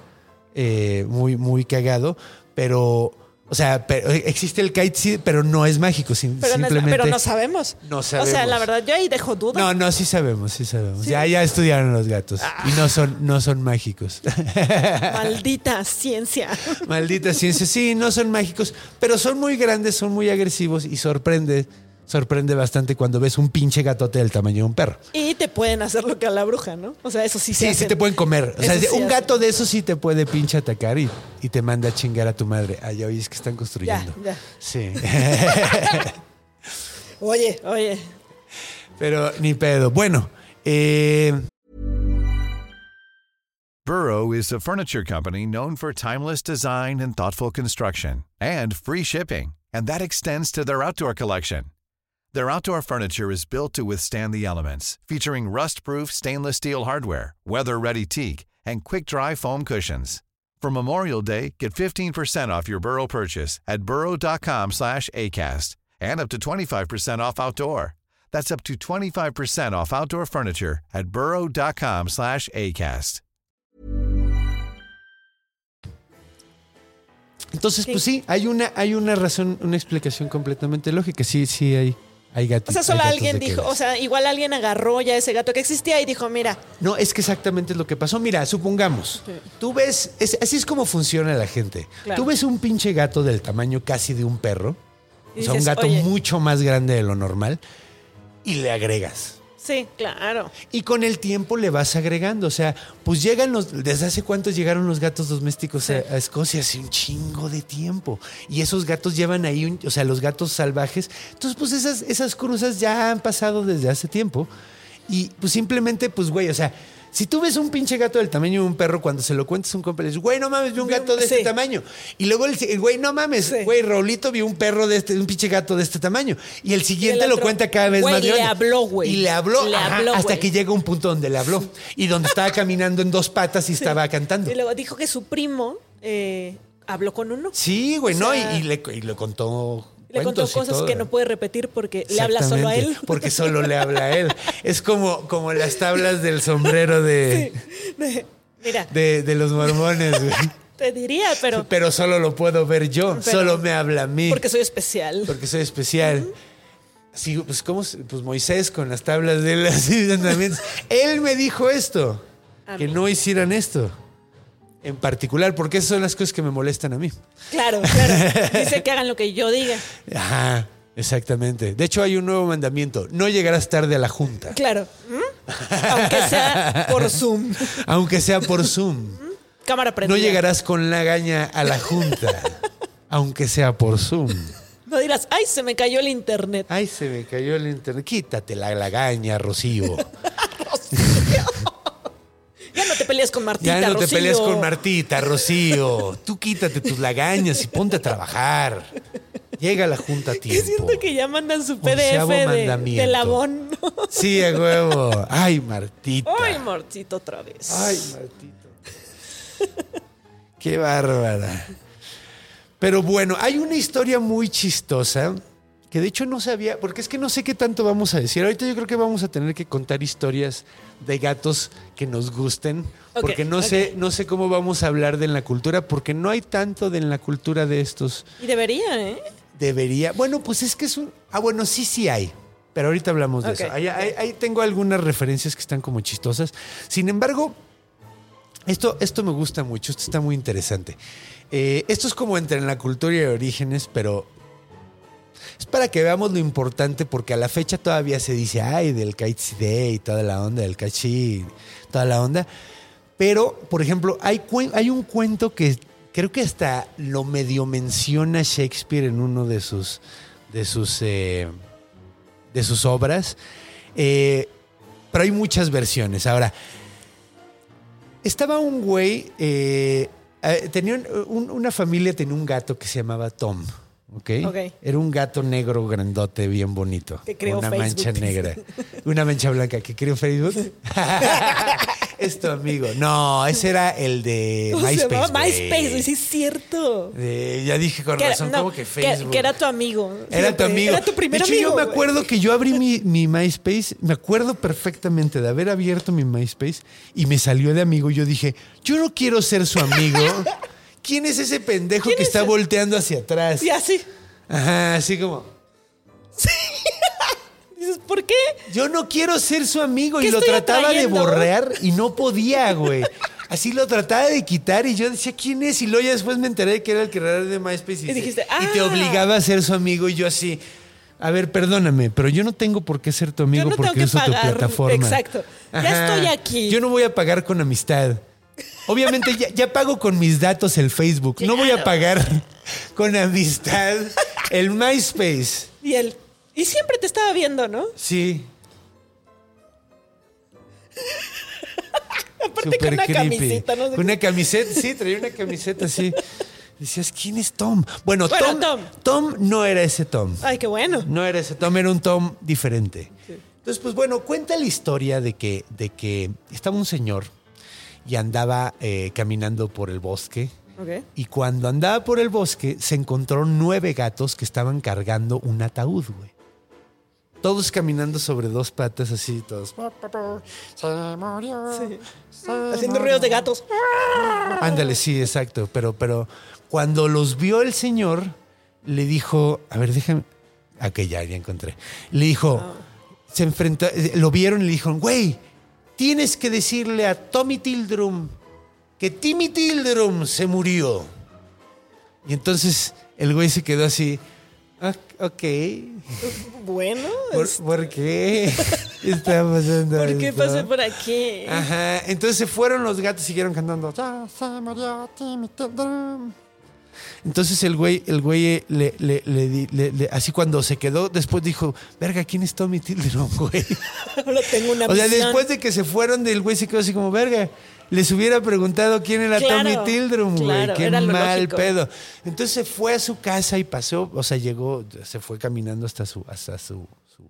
eh, muy, muy cagado, pero. O sea, pero existe el kite, pero no es mágico. Pero, no, simplemente. pero no sabemos. No O sea, sabemos. la verdad, yo ahí dejo duda. No, no, sí sabemos, sí sabemos. Ya, ya estudiaron los gatos. Y no son, no son mágicos. *laughs* Maldita ciencia. Maldita ciencia. Sí, no son mágicos, pero son muy grandes, son muy agresivos y sorprende, sorprende bastante cuando ves un pinche gatote del tamaño de un perro. Y te pueden hacer lo que a la bruja, ¿no? O sea, eso sí se Sí, sí te pueden comer. O sea, Eso sí un hacen. gato de esos sí te puede pinche atacar y, y te manda a chingar a tu madre. Ay, ya oyes que están construyendo. ya. Sí. *laughs* Oye, oye. pero ni pedo. Bueno, eh, Burrow is a furniture company known for timeless design and thoughtful construction and free shipping, and that extends to their outdoor collection. Their outdoor furniture is built to withstand the elements, featuring rust-proof stainless steel hardware, weather-ready teak, and quick-dry foam cushions. For Memorial Day, get 15% off your Burrow purchase at burrow.com slash ACAST and up to 25% off outdoor. That's up to 25% off outdoor furniture at burrow.com slash ACAST. entonces, Sí. pues sí, hay una, hay una razón, una explicación completamente lógica. Sí, sí, hay, hay. O sea, solo alguien dijo, o sea, igual alguien agarró ya ese gato que existía y dijo, mira, No, es que exactamente es lo que pasó. Mira, supongamos, tú ves, es- así es como funciona la gente. Claro. Tú ves un pinche gato del tamaño casi de un perro, Y o sea, un gato "Oye". mucho más grande de lo normal, y le agregas. Sí, claro. Y con el tiempo le vas agregando. O sea, pues llegan los. ¿Desde hace cuánto llegaron los gatos domésticos a, a Escocia? Hace un chingo de tiempo. Y esos gatos llevan ahí, un- o sea, los gatos salvajes. Entonces, pues esas, esas cruzas ya han pasado desde hace tiempo. Y pues simplemente, pues, güey, o sea. Si tú ves un pinche gato del tamaño de un perro, cuando se lo cuentas a un compa, le dices, güey, no mames, vi un gato de este tamaño. Y luego el, el güey, no mames, Sí. güey, Raulito vio un perro de este, un pinche gato de este tamaño. Y el siguiente lo otro, cuenta cada vez güey, más le grande. habló, güey. Y le habló, Le ajá, habló, hasta que llega un punto donde le habló y donde estaba caminando en dos patas y estaba cantando. Y luego dijo que su primo eh, habló con uno. Sí, güey, O no, y, y le, y le contó. Le contó cosas que no puede repetir porque le habla solo a él. Porque *laughs* solo le habla a él. Es como, como las tablas del sombrero de, Mira, de, de los mormones, güey. *laughs* te diría, pero Pero solo lo puedo ver yo, Pero- solo me habla a mí. porque soy especial. Porque soy especial. Sí, pues ¿cómo? Pues Moisés con las tablas de él así *laughs* también. Él me dijo esto, A que mí. no hicieran esto. En particular, porque esas son las cosas que me molestan a mí. Claro, claro. Dice que hagan lo que yo diga. Ajá, exactamente. De hecho, hay un nuevo mandamiento. No llegarás tarde a la junta. Claro. ¿Mm? Aunque sea por Zoom. Aunque sea por Zoom. Cámara prendida. No llegarás con la gaña a la junta. Aunque sea por Zoom. No dirás, ay, se me cayó el internet. Ay, se me cayó el internet. Quítate la lagaña, Rocío. Te pelees con Martita, Ya no te pelees con Martita, Rocío. Tú quítate tus lagañas y ponte a trabajar. Llega la junta a Que tiempo. siento que ya mandan su PDF de, de Labón. Sí, a huevo. Ay, Martita. Ay, Martito, otra vez. Ay, Martito. Qué bárbara. Pero bueno, hay una historia muy chistosa que de hecho no sabía, porque es que no sé qué tanto vamos a decir. Ahorita yo creo que vamos a tener que contar historias de gatos que nos gusten, porque no sé, no sé cómo vamos a hablar de en la cultura, porque no hay tanto de en la cultura de estos. Y debería, ¿eh? Debería. Bueno, pues es que es un. Ah, bueno, sí, sí hay. Pero ahorita hablamos de eso. Ahí, ok. ahí- ahí tengo algunas referencias que están como chistosas. Sin embargo, esto, esto me gusta mucho. Esto está muy interesante. Eh, esto es como entre en la cultura y orígenes, pero es para que veamos lo importante, porque a la fecha todavía se dice, ay, del Kaitsi Day toda la onda, del Kachi, toda la onda. Pero, por ejemplo, hay, hay un cuento que creo que hasta lo medio menciona Shakespeare en uno de sus, de sus, eh, de sus obras. Eh, pero hay muchas versiones. Ahora, estaba un güey, eh, tenía un- un- una familia, tenía un gato que se llamaba Tom. ¿Ok? Ok. Era un gato negro grandote, bien bonito. Que creó Una Facebook. mancha negra. *laughs* Una mancha blanca que creó Facebook. *laughs* es tu amigo. No, ese era el de ¿Cómo se MySpace. llamaba? MySpace, sí es cierto. Eh, ya dije con Que era- razón, no, como que Facebook. Que, era tu amigo. Era tu amigo. Era tu primer de hecho, amigo. yo me acuerdo que yo abrí mi, mi MySpace, me acuerdo perfectamente de haber abierto mi MySpace y me salió de amigo. y Yo dije, yo no quiero ser su amigo. *laughs* ¿Quién es ese pendejo ¿Quién que es está volteando hacia atrás? Y así. Ajá, así como, *laughs* Dices, ¿por qué? yo no quiero ser su amigo y ¿Qué lo trataba atrayendo? de borrar y no podía, güey. Así lo trataba de quitar y yo decía, ¿quién es? Y luego ya después me enteré de que era el creador de MySpace y, Y dijiste, y te "Ah". obligaba a ser su amigo y yo así, a ver, perdóname, pero yo no tengo por qué ser tu amigo Yo no porque tengo que uso tu plataforma. Exacto. Ya estoy aquí. Yo no voy a pagar con amistad. Obviamente ya, ya pago con mis datos el Facebook. No voy a pagar con amistad el MySpace. Y él. Y siempre te estaba viendo, ¿no? Sí. Aparte con una camiseta, no una camiseta, sí, traía una camiseta así. Decías, ¿quién es Tom? Bueno, Bueno, Tom, Tom. Tom no era ese Tom. Ay, qué bueno. No era ese Tom, era un Tom diferente. Entonces, pues bueno, cuenta la historia de que, de que estaba un señor y andaba eh, caminando por el bosque. Ok. Y cuando andaba por el bosque, se encontró nueve gatos que estaban cargando un ataúd, güey. Todos caminando sobre dos patas así, todos. Haciendo ruidos de gatos. Ándale, sí, exacto. Pero, pero cuando los vio el señor, le dijo, a ver, déjame. Ok, ya, ya encontré. Le dijo, se enfrentó, eh, lo vieron y le dijeron, güey, tienes que decirle a Tommy Tildrum que Timmy Tildrum se murió. Y entonces el güey se quedó así, "Ah, ok. Bueno. ¿Por, es- por qué *laughs* está pasando ¿Por qué esto?" pasé por aquí? Ajá, entonces se fueron los gatos y siguieron cantando. "Ya se murió Timmy Tildrum". Entonces el güey, el güey eh, le, le- le así cuando se quedó, después dijo, verga, ¿quién es Tommy Tildrum, *laughs* güey? Ahora tengo una O sea, después de que se fueron, del güey se quedó así como, verga. Les hubiera preguntado quién era Claro, Tommy Tildrum, güey. claro, Qué mal lógico. pedo. Entonces se fue a su casa y pasó, o sea, llegó, se fue caminando hasta su, hasta su, su-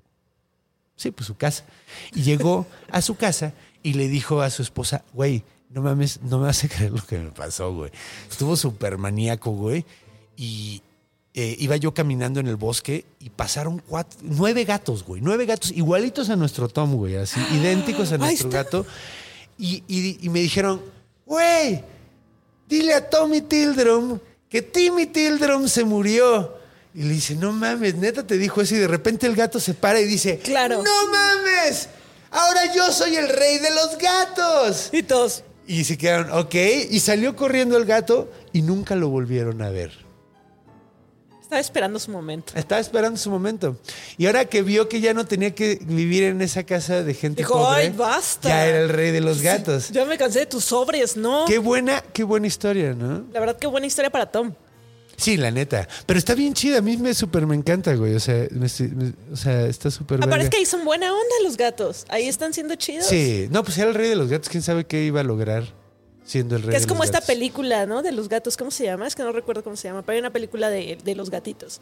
sí, pues su casa. Y llegó a su casa y le dijo a su esposa, güey, no mames, no me a creer lo que me pasó, güey. Estuvo súper maníaco, güey. Y eh, iba yo caminando en el bosque y pasaron cuatro, nueve gatos, güey. Nueve gatos igualitos a nuestro Tom, güey. Así, *gasps* idénticos a nuestro gato. Y, y- y me dijeron, güey, dile a Tommy Tildrum que Timmy Tildrum se murió. Y le dice, no mames, neta te dijo eso. Y de repente el gato se para y dice, Claro. no mames, ahora yo soy el rey de los gatos. Y todos. Y se quedaron, ok. Y salió corriendo el gato y nunca lo volvieron a ver. Estaba esperando su momento. Estaba esperando su momento. Y ahora que vio que ya no tenía que vivir en esa casa de gente Dijo, pobre, "Ay, basta". ya era el rey de los gatos. Ya me cansé de tus sobres, ¿no? Qué buena, qué buena historia, ¿no? La verdad, qué buena historia para Tom. Sí, la neta. Pero está bien chida. A mí me súper me encanta, güey. O sea, me me- o sea está súper Aparte verga. es que ahí son buena onda los gatos. Ahí están siendo chidos. Sí. No, pues era el rey de los gatos. ¿Quién sabe qué iba a lograr siendo el rey Que es de como esta película, ¿no? De los gatos. ¿Cómo se llama? Es que no recuerdo cómo se llama. Pero hay una película de, de los gatitos.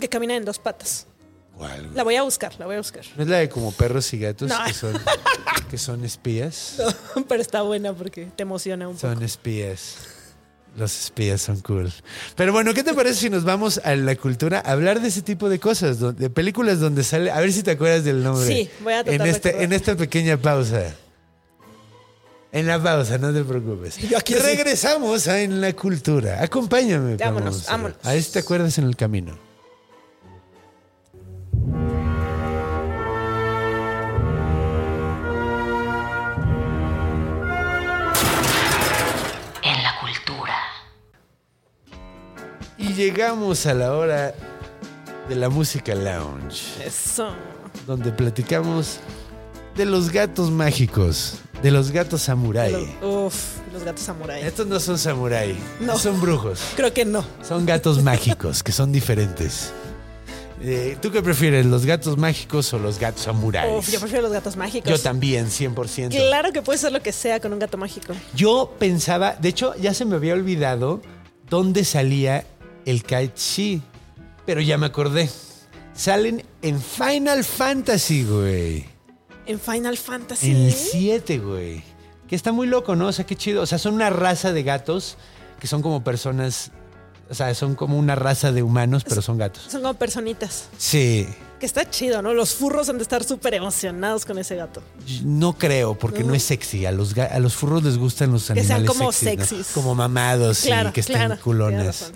Que caminan en dos patas. ¿Cuál? La voy a buscar, la voy a buscar. ¿No es la de como perros y gatos No. que, son, *laughs* que son espías? Pero está buena porque te emociona un poco. Son espías. Los espías son cool. Pero bueno, ¿qué te parece si nos vamos a la cultura a hablar de ese tipo de cosas? De películas donde sale. A ver si te acuerdas del nombre. Sí, voy a tratar en, este, en esta pequeña pausa. En la pausa, no te preocupes. *laughs* Yo aquí. Regresamos a En la Cultura. Acompáñame. Vámonos, vamos. vámonos. A ver si te acuerdas en el camino. Llegamos a la hora de la música lounge, Eso. donde platicamos de los gatos mágicos, de los gatos samurái. Los- Uf, los gatos samurai. Estos no son samurái, No. son brujos. Creo que no. Son gatos mágicos, que son diferentes. Eh, ¿Tú qué prefieres, los gatos mágicos o los gatos samuráis? Yo prefiero los gatos mágicos. Yo también, 100%. Claro que puede ser lo que sea con un gato mágico. Yo pensaba, de hecho, ya se me había olvidado dónde salía el Kaichi, pero ya me acordé. Salen en Final Fantasy, güey. En Final Fantasy. En el 7, güey. Que está muy loco, ¿no? O sea, qué chido. O sea, son una raza de gatos que son como personas. O sea, son como una raza de humanos, pero son gatos. Son como personitas. Sí. Que está chido, ¿no? Los furros han de estar súper emocionados con ese gato. No creo, porque no, No. es sexy. A los, a los furros les gustan los Que sean animales como sexys. Como mamados, sí, Claro, que estén claro, culones.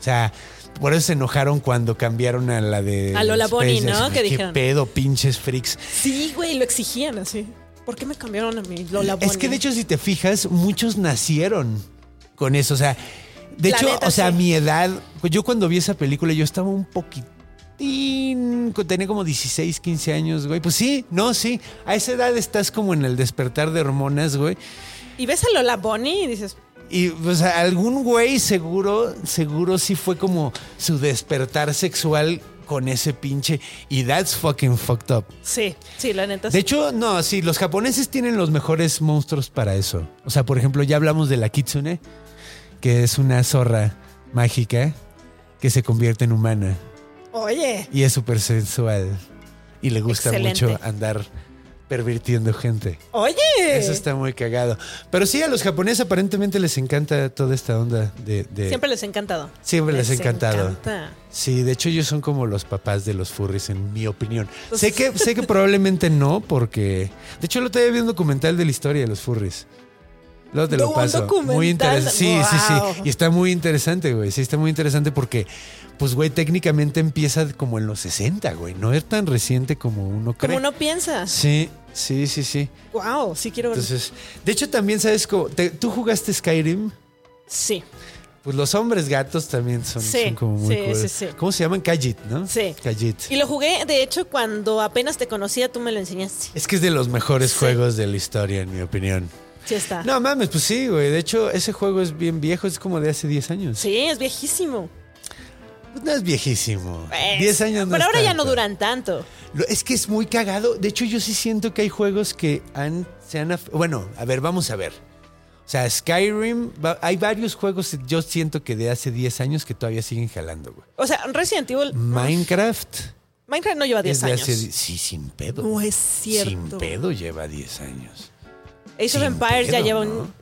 O sea, por eso se enojaron cuando cambiaron a la de... A Lola Space, ¿no? Que ¿Qué dijeron. pedo, pinches freaks? Sí, güey, lo exigían así. ¿Por qué me cambiaron a mi Lola Es Bunny? que de hecho, si te fijas, muchos nacieron con eso. O sea, de La hecho, neta, o sea, sí. mi edad, pues yo cuando vi esa película, yo estaba un poquitín, tenía como 16, 15 años, güey. Pues sí, no, sí. A esa edad estás como en el despertar de hormonas, güey. Y ves a Lola Bunny y dices, Y pues algún güey seguro, seguro sí fue como su despertar sexual con ese pinche. Y that's fucking fucked up. sí, sí, la neta. De sí. hecho, no, sí, los japoneses tienen los mejores monstruos para eso. O sea, por ejemplo, ya hablamos de la kitsune, que es una zorra mágica que se convierte en humana Oye, y es súper sensual. Y le gusta Excelente. mucho andar pervirtiendo gente. oye. Eso está muy cagado. Pero sí, a los japoneses aparentemente les encanta toda esta onda de... de- Siempre les ha encantado. Siempre les ha encantado. encanta. Sí, de hecho ellos son como los papás de los furries, en mi opinión. Pues- sé, que, sé que *laughs* probablemente no, porque... De hecho, otro día vi un documental de la historia de los furries. Luego te lo ¿Un paso. Muy interesante. Sí, sí, sí. Y está muy interesante, güey. Sí, está muy interesante porque, pues, güey, técnicamente empieza como en los 60, güey. No es tan reciente como uno cree. Como uno piensa. Sí, sí, sí, sí. Wow, sí quiero. Entonces, de hecho, también sabes cómo. te- ¿Tú jugaste Skyrim? sí, Pues los hombres gatos también son, Sí, son como muy sí, cool. sí, sí. ¿Cómo se llaman? Kajit, ¿no? Sí. Kajit. Y lo jugué, de hecho, cuando apenas te conocía, tú me lo enseñaste. Es que es de los mejores Sí. juegos de la historia, en mi opinión. Sí está. No mames, pues sí, güey. De hecho, ese juego es bien viejo, es como de hace 10 años. Sí, es viejísimo. Pues no es viejísimo. Pues, 10 años no Pero es ahora ya no duran tanto. Lo- Es que es muy cagado. De hecho, yo sí siento que hay juegos que han, se han... Bueno, a ver, vamos a ver. O sea, Skyrim, va- hay varios juegos, yo siento que de hace 10 años que todavía siguen jalando, güey. O sea, Resident Evil. Minecraft Minecraft no lleva 10 es de años. hace... Sí, sin pedo. No es Sin cierto. pedo lleva 10 años. Age of Sin Empires ya lleva ¿no? un.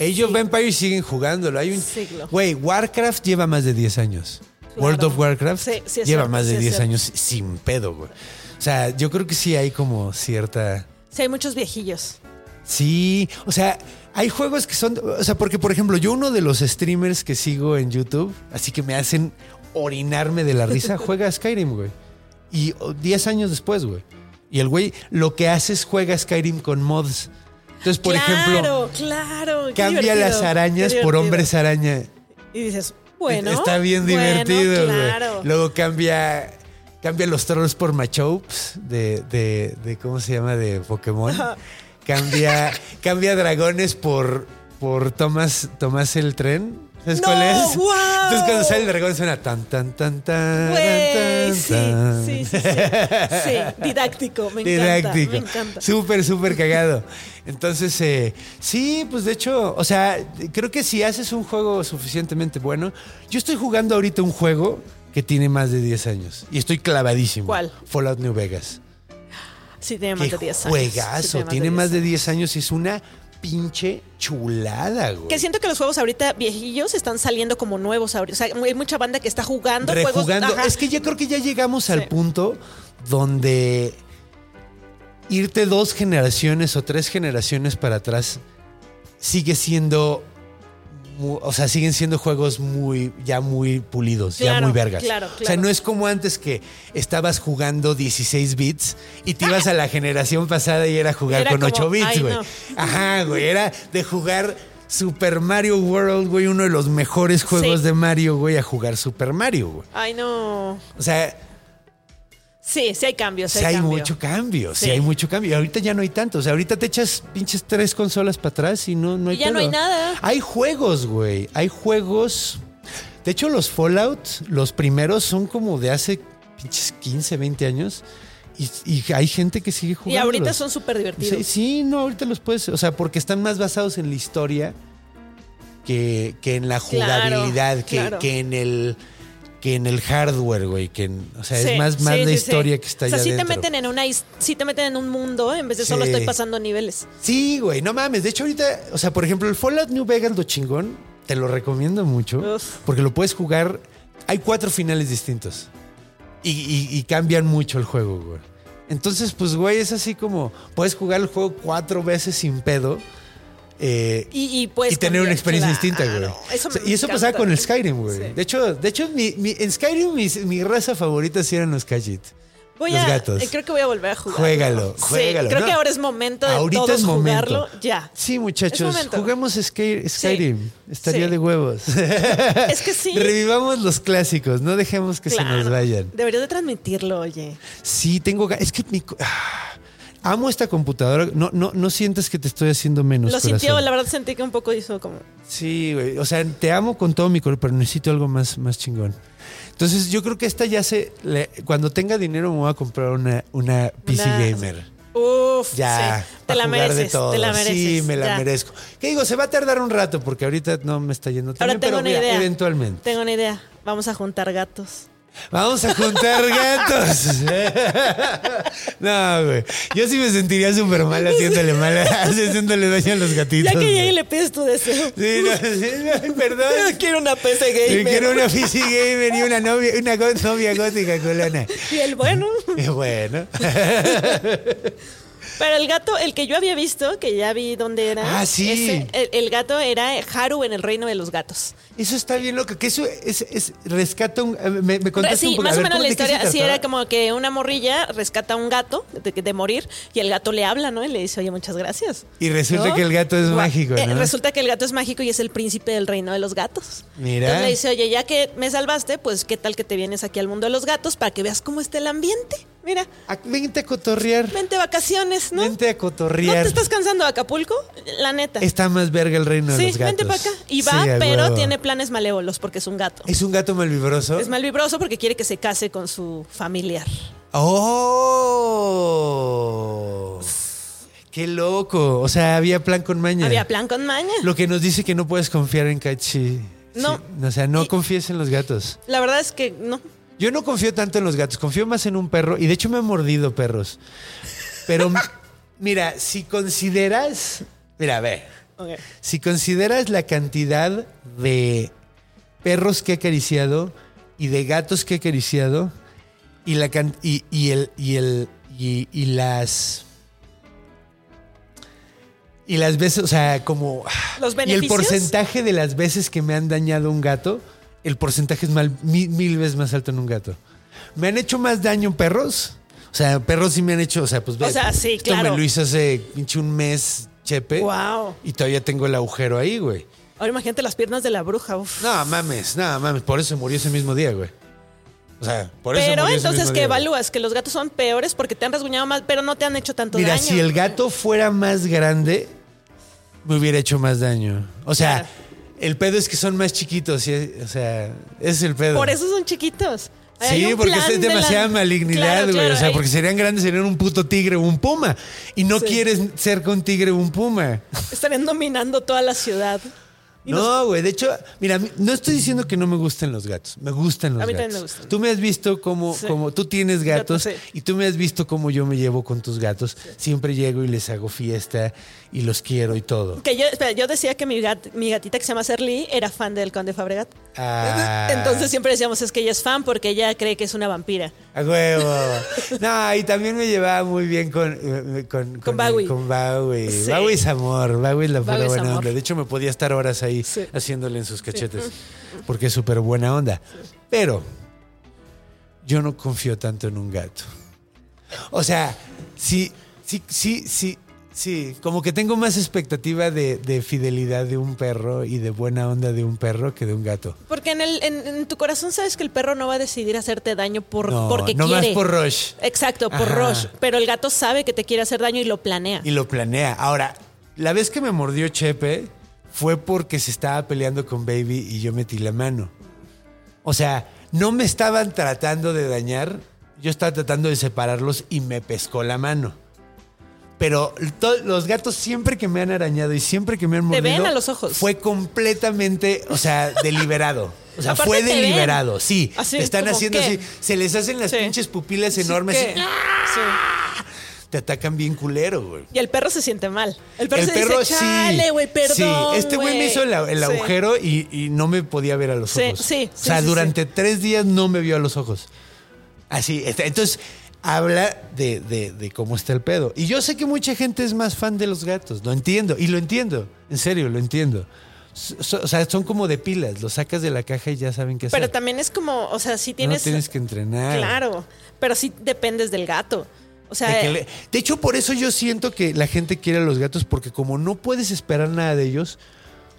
Age of Empires siguen jugándolo. Hay un Siglo. Güey, Warcraft lleva más de 10 años. World of Warcraft Sí, lleva cierto, más de sí es 10 cierto. años sin pedo, güey. O sea, yo creo que sí hay como cierta Sí, hay muchos viejillos. Sí, o sea, hay juegos que son, o sea, porque por ejemplo, yo uno de los streamers que sigo en YouTube, así que me hacen orinarme de la risa, *laughs* juega a Skyrim, güey. Y oh, 10 años después, güey. Y el güey lo que hace es juega Skyrim con mods. Entonces, por claro, ejemplo, claro. cambia las arañas por hombres araña. Y dices, bueno. Está bien bueno, divertido, güey. Claro. Luego cambia, cambia los trolls por machopes de, de, de, ¿cómo se llama? De Pokémon. Cambia, cambia dragones por, por Tomás, Tomás el tren. ¿Sabes ¡No! cuál es? ¡Guau! Entonces cuando sale el dragón suena tan, tan, tan, tan, Güey, tan, sí, tan. sí, sí, sí. Sí, didáctico, me encanta. Didáctico. Me encanta. Súper, súper cagado. Entonces, eh, sí, pues de hecho, o sea, creo que si haces un juego suficientemente bueno, yo estoy jugando ahorita un juego que tiene más de 10 años y estoy clavadísimo. ¿Cuál? Fallout New Vegas. Sí, tiene más de 10 años. Sí, juegazo, tiene más de 10 años y es una pinche chulada, güey. Que siento que los juegos ahorita viejillos están saliendo como nuevos ahorita. O sea, hay mucha banda que está jugando juegos. Ajá. Es que yo creo que ya llegamos al punto donde irte dos generaciones o tres generaciones para atrás sigue siendo. O sea, siguen siendo juegos muy, ya muy pulidos, ya Claro, muy vergas. claro, O sea, claro. no es como antes que estabas jugando 16 bits y te ibas a la generación pasada y era jugar Era con como, 8 bits, güey. no. Ajá, güey. Era de jugar Super Mario World, güey, uno de los mejores juegos Sí. de Mario, güey, a jugar Super Mario, güey. Ay, no. O sea, Sí, sí hay cambios. sí hay cambio. mucho cambio, sí. Sí. hay mucho cambio. Y ahorita ya no hay tanto. O sea, ahorita te echas pinches tres consolas para atrás y no, no hay Y ya no hay nada. Hay juegos, güey. Hay juegos. De hecho, los Fallout, los primeros son como de hace pinches 15, 20 años. Y, y hay gente que sigue jugando. Y ahorita son súper divertidos. Sí, sí, no, ahorita los puedes. O sea, porque están más basados en la historia que, que en la Claro, jugabilidad, que, claro. que en el que en el hardware, güey. Que en- o sea, Sí, es más, más sí, la sí, historia que está O sea, allá sí te meten en una sí te meten en un mundo en vez de solo estoy pasando niveles. Sí, güey, no mames. De hecho, ahorita, o sea, por ejemplo, el Fallout New Vegas, lo chingón, te lo recomiendo mucho. Uf. Porque lo puedes jugar. Hay cuatro finales distintos. Y, y- y cambian mucho el juego, güey. Entonces, pues, güey, es así como. Puedes jugar el juego cuatro veces sin pedo. Eh, Y, y puedes y tener una experiencia distinta, güey. Eso O sea, me y eso encanta. pasaba con el Skyrim, güey. Sí. De hecho, de hecho mi- mi- en Skyrim mi, mi raza favorita sí eran los Khajiit. Voy los a, gatos. eh, creo que voy a volver a jugar. Juégalo, Sí, juégalo. creo No. que ahora es momento de Ahorita todos es momento. jugarlo ya. Sí, muchachos, juguemos Sky- Skyrim. Estaría Sí. de huevos. *laughs* Es que sí. Revivamos los clásicos, no dejemos que se nos vayan. Deberías de transmitirlo, oye. Sí, tengo Es que mi ah, amo esta computadora. No, no, no sientes que te estoy haciendo menos. Lo sintió, la verdad sentí que un poco hizo como... Sí, güey. O sea, te amo con todo mi corazón, pero necesito algo más, más chingón. Entonces, yo creo que esta ya se. le- cuando tenga dinero, me voy a comprar una, una PC Una- gamer. Uf, Ya, sí. Te la mereces, todo. te la mereces. Sí, me la ya. merezco. Que digo, se va a tardar un rato porque ahorita no me está yendo tan Ahora bien, tengo pero una mira, idea. eventualmente. Tengo una idea. Vamos a juntar gatos. Vamos a juntar gatos. *laughs* no, güey. Yo sí me sentiría súper mal haciéndole mal, *laughs* haciéndole daño a los gatitos. Ya que llegue le pides tu deseo. Sí, no, sí, no, perdón. *laughs* Quiero una PC Yo gamer. quiero una PC gamer y una novia, una novia gótica colona. Y el bueno. Y bueno. Pero el gato, el que yo había visto, que ya vi dónde era. Ah, sí. ese- el, el gato era Haru en el reino de los gatos. Eso está bien loco. Que eso es, es rescata un. eh, Me, me contaste sí, un poco. más o ver, menos ¿cómo- la historia así era como que una morrilla rescata a un gato de, de morir y el gato le habla, ¿no? Y le dice, oye, muchas gracias. Y resulta ¿No? que el gato es mágico, eh, resulta que el gato es mágico y es el príncipe del reino de los gatos. Mira. Entonces le dice, oye, ya que me salvaste, pues qué tal que te vienes aquí al mundo de los gatos para que veas cómo está el ambiente. Mira, Ah, Vente a cotorrear. vente vacaciones, ¿no? Vente a ¿No cotorrear. te estás cansando de Acapulco? La neta. Está más verga el reino de sí, los gatos. vente para acá. Y va, a pero huevo. tiene planes malévolos porque es un gato. ¿Es un gato malvibroso? Es malvibroso porque quiere que se case con su familiar. ¡Oh! ¡Qué loco! O sea, había plan con maña. Había plan con maña. Lo que nos dice que no puedes confiar en Kachi. No. Sí, o sea, no Y- confíes en los gatos. La verdad es que no. Yo no confío tanto en los gatos, confío más en un perro. Y de hecho me he mordido perros. Pero mira, si consideras. Mira, a ver. Si consideras la cantidad de perros que he acariciado y de gatos que he acariciado y la y, y el y el y, y las y las veces, o sea, como Los y el beneficios. porcentaje de las veces que me han dañado un gato, el porcentaje es mal, mil, mil veces más alto en un gato. ¿Me han hecho más daño perros? O sea, perros sí me han hecho, o sea, pues ve, O sea, sí, esto claro. me lo hizo hace pinche un mes, chepe. Wow. Y todavía tengo el agujero ahí, güey. Ahora imagínate las piernas de la bruja. uf. No mames, no mames. Por eso murió ese mismo día, güey. O sea, por eso pero entonces, mismo ¿qué día, güey. evalúas? Que los gatos son peores porque te han rasguñado más, pero no te han hecho tanto Mira, daño. si el gato fuera más grande, me hubiera hecho más daño. O sea, Claro. El pedo es que son más chiquitos. O sea, ese es el pedo. Por eso son chiquitos. Hay Sí, porque es de la- demasiada malignidad, Claro, güey. claro, o sea, hay- porque serían grandes, serían un puto tigre o un puma. Y no Sí. quieres ser con tigre o un puma. Estarían dominando toda la ciudad. No, güey, de hecho, mira, no estoy diciendo que no me gusten los gatos, me gustan los A mí gatos. también me gustan. Tú me has visto como, Sí. como tú tienes gatos Gatos, sí. y tú me has visto cómo yo me llevo con tus gatos. Siempre llego y les hago fiesta y los quiero y todo. Que yo, espera, yo decía que mi, gat- mi gatita que se llama Serly era fan del Conde Fabregat. Ah. Entonces siempre decíamos es que ella es fan porque ella cree que es una vampira. A huevo. No, y también me llevaba muy bien con eh, con, Con Bowie. Con Bowie. Sí. Bowie es amor, Bowie es la pura buena amor. onda. De hecho, me podía estar horas ahí Sí. haciéndole en sus cachetes. Porque es súper buena onda. Pero yo no confío tanto en un gato. O sea, sí, sí, sí, sí. Sí, como que tengo más expectativa de, de fidelidad de un perro y de buena onda de un perro que de un gato. Porque en, el, en, en tu corazón sabes que el perro no va a decidir hacerte daño por, No, porque no más quiere. por Rush. Exacto, por Ajá. Rush. Pero el gato sabe que te quiere hacer daño y lo planea. Y lo planea. Ahora, la vez que me mordió Chepe fue porque se estaba peleando con Baby y yo metí la mano. O sea, no me estaban tratando de dañar, yo estaba tratando de separarlos y me pescó la mano. Pero los gatos siempre que me han arañado y siempre que me han Te mordido... ven a los ojos. Fue completamente, o sea, *laughs* deliberado. O sea, Aparte fue te ven. deliberado, sí. Así, te están haciendo así, se les hacen las Sí. pinches pupilas Sí, enormes ¡ah! te atacan bien culero, güey. Y el perro se siente mal. El perro El se perro dice, sí. chale, güey, perdón, Sí, este güey me hizo el, el Sí. agujero y, y no me podía ver a los Sí, ojos. sí, o sí, sea, sí, durante tres días no me vio a los ojos. Así, este, entonces habla de, de- de cómo está el pedo. Y yo sé que mucha gente es más fan de los gatos, lo entiendo, y lo entiendo, en serio, lo entiendo. So- o sea, son como de pilas, los sacas de la caja y ya saben qué hacer. Pero también es como, o sea, si no tienes... tienes que entrenar. Claro, pero sí dependes del gato. O sea, De, que le- de hecho, por eso yo siento que la gente quiere a los gatos, porque como no puedes esperar nada de ellos,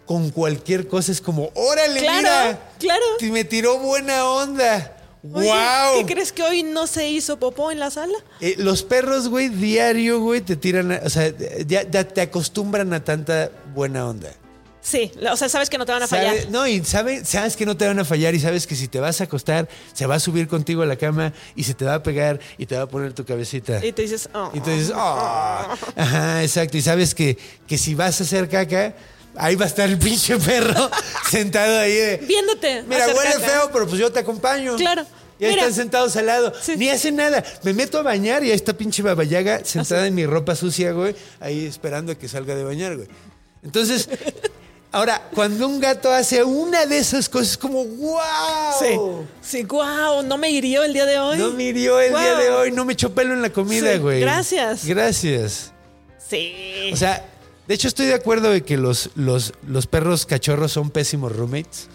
con cualquier cosa es como, órale, Claro, mira, claro. me tiró buena onda. Oye, ¡Wow! ¿Qué crees que hoy no se hizo popó en la sala? Eh, los perros, güey, diario, güey, te tiran, a- o sea, ya, ya te acostumbran a tanta buena onda. Sí, o sea, sabes que no te van a fallar. No, y sabe- sabes que no te van a fallar y sabes que si te vas a acostar, se va a subir contigo a la cama y se te va a pegar y te va a poner tu cabecita. Y te dices, oh. Y tú dices, "Oh". *laughs* Ajá, exacto. Y sabes que, que si vas a hacer caca, ahí va a estar el pinche perro *laughs* sentado ahí de. viéndote. Mira, huele caca". feo, pero pues yo te acompaño. Claro. Y ahí Mira. están sentados al lado. Sí. Ni hacen nada. Me meto a bañar y ahí está pinche babayaga sentada en mi ropa sucia, güey. Ahí esperando a que salga de bañar, güey. Entonces, ahora, cuando un gato hace una de esas cosas, como, wow. Sí. Sí, guau, no me hirió el día de hoy. No me hirió el día de hoy, no me echó pelo en la comida, Sí, güey. gracias. Gracias. Sí. O sea, de hecho estoy de acuerdo de que los, los, los perros cachorros son pésimos roommates.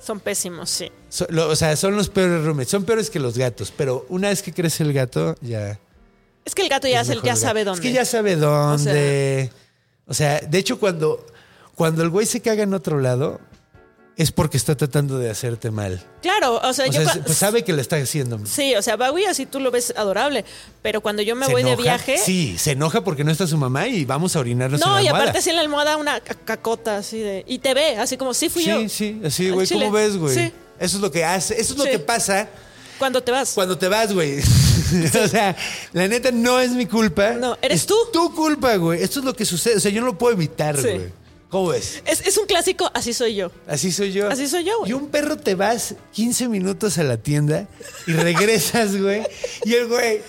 Son pésimos, sí. So- lo- o sea, son los peores roommates. Son peores que los gatos. Pero una vez que crece el gato, ya. Es que el gato ya, es ya el gato. sabe dónde. Es que ya sabe dónde. O sea, de hecho, cuando, cuando el güey se caga en otro lado, es porque está tratando de hacerte mal. Claro, o sea, O yo. sea, pues sabe que le está haciendo. Sí, o sea, Bowie así tú lo ves adorable. Pero cuando yo me Se voy de viaje. Sí, se enoja porque no está su mamá y vamos a orinarnos en No, la y almohada. aparte así en la almohada una ca- cacota así de. Y te ve, así como, sí fui Sí, yo. sí, así, Al güey. ¿cómo ves, güey? Sí. Eso es lo que hace, eso es lo Sí. que pasa Cuando te vas. cuando te vas, güey. *laughs* o sea, la neta no es mi culpa. No, eres es tú. tu culpa, güey. Esto es lo que sucede. O sea, yo no lo puedo evitar, Sí. güey. ¿Cómo ves? Es, es un clásico, así soy yo. Así soy yo. Así soy yo, güey. Y un perro te vas 15 minutos a la tienda y regresas, güey. Y el güey,